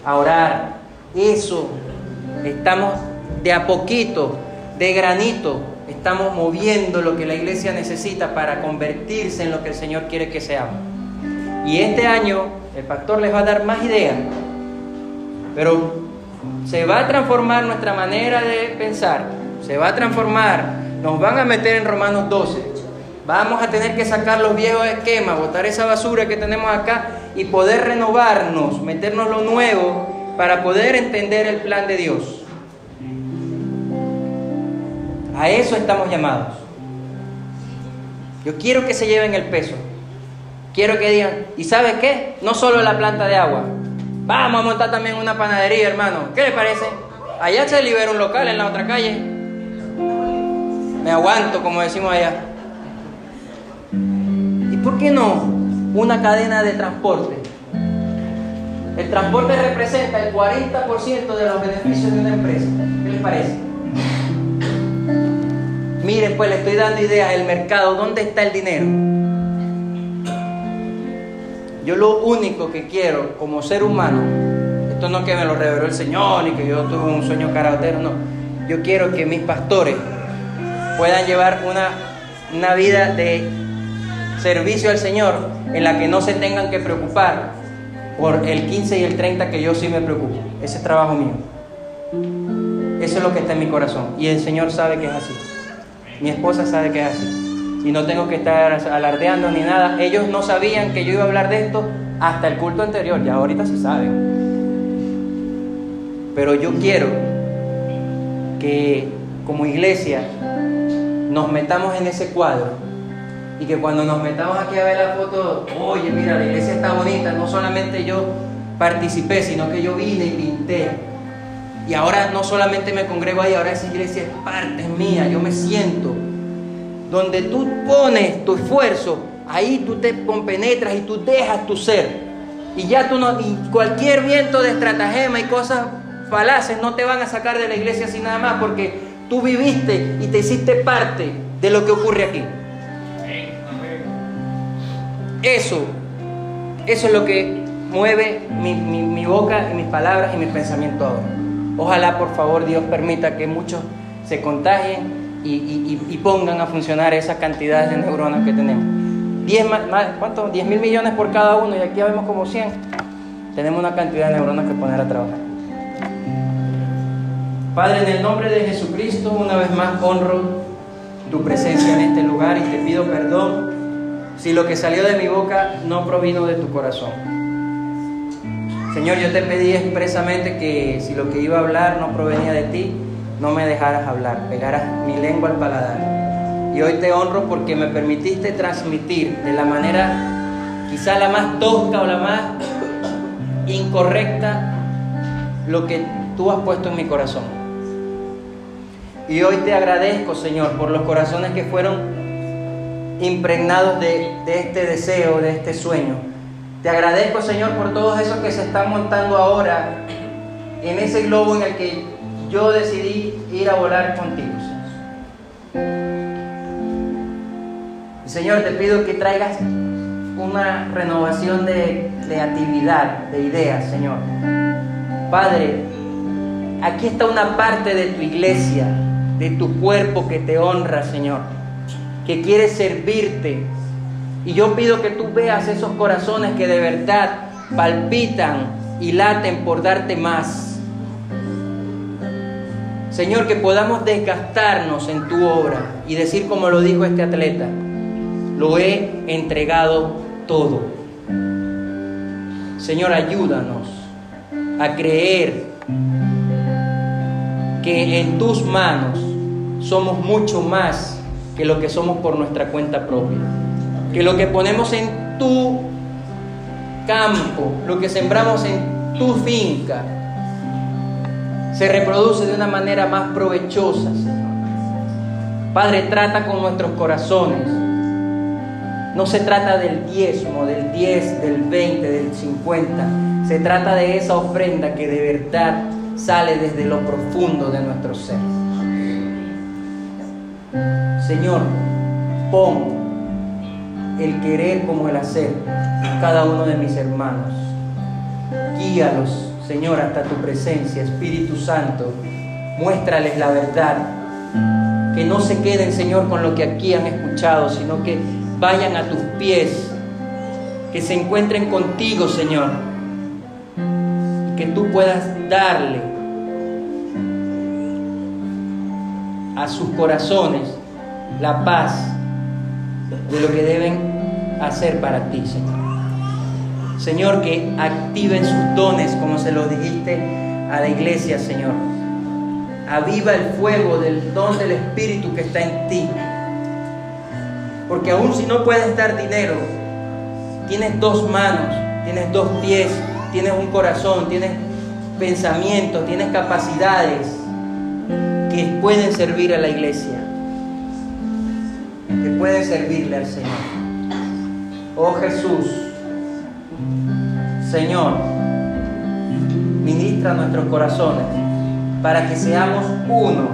A orar. Eso. Estamos de a poquito, de granito, estamos moviendo lo que la iglesia necesita para convertirse en lo que el Señor quiere que seamos. Y este año el pastor les va a dar más ideas, pero se va a transformar nuestra manera de pensar, se va a transformar, nos van a meter en Romanos 12, vamos a tener que sacar los viejos esquemas, botar esa basura que tenemos acá y poder renovarnos, meternos lo nuevo para poder entender el plan de Dios. A eso estamos llamados. Yo quiero que se lleven el peso. Quiero que digan, ¿y sabe qué? No solo la planta de agua. Vamos a montar también una panadería, hermano. ¿Qué le parece? Allá se libera un local en la otra calle. Me aguanto, como decimos allá. ¿Y por qué no una cadena de transporte? El transporte representa el 40% de los beneficios de una empresa. ¿Qué les parece? Miren, pues le estoy dando ideas, el mercado, ¿dónde está el dinero? Yo lo único que quiero como ser humano, esto no que me lo reveló el Señor, ni que yo tuve un sueño carotero, no. Yo quiero que mis pastores puedan llevar una, una vida de servicio al Señor en la que no se tengan que preocupar por el 15 y el 30 que yo sí me preocupo. Ese es trabajo mío. Eso es lo que está en mi corazón. Y el Señor sabe que es así. Mi esposa sabe que es así. Y no tengo que estar alardeando ni nada. Ellos no sabían que yo iba a hablar de esto hasta el culto anterior. Ya ahorita se sabe. Pero yo quiero que como iglesia nos metamos en ese cuadro y que cuando nos metamos aquí a ver la foto, oye, mira, la iglesia está bonita, no solamente yo participé, sino que yo vine y pinté y ahora no solamente me congrego ahí, ahora esa iglesia es parte mía, yo me siento. Donde tú pones tu esfuerzo, ahí tú te compenetras y tú dejas tu ser. Y ya tú no, y cualquier viento de estratagema y cosas falaces no te van a sacar de la iglesia así nada más, porque tú viviste y te hiciste parte de lo que ocurre aquí. Eso, eso es lo que mueve mi, boca y mis palabras y mis pensamientos ahora. Ojalá, por favor, Dios permita que muchos se contagien y, pongan a funcionar esas cantidades de neuronas que tenemos. 10 más, ¿cuánto? 10 mil millones por cada uno y aquí ya vemos como 100. Tenemos una cantidad de neuronas que poner a trabajar. Padre, en el nombre de Jesucristo, una vez más honro tu presencia en este lugar y te pido perdón si lo que salió de mi boca no provino de tu corazón. Señor, yo te pedí expresamente que si lo que iba a hablar no provenía de ti, no me dejaras hablar, pegaras mi lengua al paladar. Y hoy te honro porque me permitiste transmitir de la manera quizá la más tosca o la más incorrecta lo que tú has puesto en mi corazón. Y hoy te agradezco, Señor, por los corazones que fueron impregnados de, de este deseo, de este sueño. Te agradezco, Señor, por todos esos que se están montando ahora en ese globo en el que yo decidí ir a volar contigo, Señor. Señor, te pido que traigas una renovación de creatividad, de ideas, Señor. Padre, aquí está una parte de tu iglesia, de tu cuerpo que te honra, Señor, que quiere servirte. Y yo pido que tú veas esos corazones que de verdad palpitan y laten por darte más. Señor, que podamos desgastarnos en tu obra y decir como lo dijo este atleta, lo he entregado todo. Señor, ayúdanos a creer que en tus manos somos mucho más que lo que somos por nuestra cuenta propia. Que lo que ponemos en tu campo, lo que sembramos en tu finca, se reproduce de una manera más provechosa, Padre, trata con nuestros corazones. No se trata del diezmo, del 10, del 20, del 50. Se trata de esa ofrenda que de verdad sale desde lo profundo de nuestro ser. Señor, pon el querer como el hacer cada uno de mis hermanos. Guíalos, Señor, hasta tu presencia, Espíritu Santo. Muéstrales la verdad. Que no se queden, Señor, con lo que aquí han escuchado, sino que vayan a tus pies. Que se encuentren contigo, Señor. Que tú puedas darle a sus corazones la paz de lo que deben hacer para ti, Señor. Señor, que activen sus dones como se lo dijiste a la iglesia, Señor. Aviva el fuego del don del Espíritu que está en ti. Porque aun si no puedes dar dinero, tienes dos manos, tienes dos pies, tienes un corazón, tienes pensamientos, tienes capacidades que pueden servir a la iglesia, que pueden servirle al Señor. Oh Jesús, Señor, ministra nuestros corazones para que seamos uno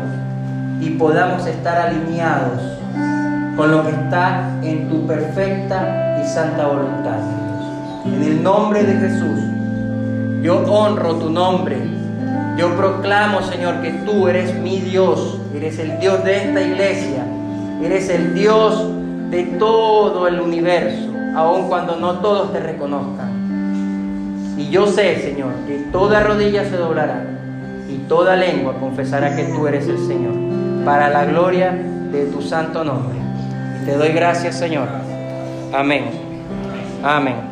y podamos estar alineados con lo que está en tu perfecta y santa voluntad. En el nombre de Jesús, yo honro tu nombre. Yo proclamo, Señor, que tú eres mi Dios, eres el Dios de esta iglesia, eres el Dios de todo el universo, aun cuando no todos te reconozcan. Y yo sé, Señor, que toda rodilla se doblará y toda lengua confesará que tú eres el Señor, para la gloria de tu santo nombre. Y te doy gracias, Señor. Amén. Amén.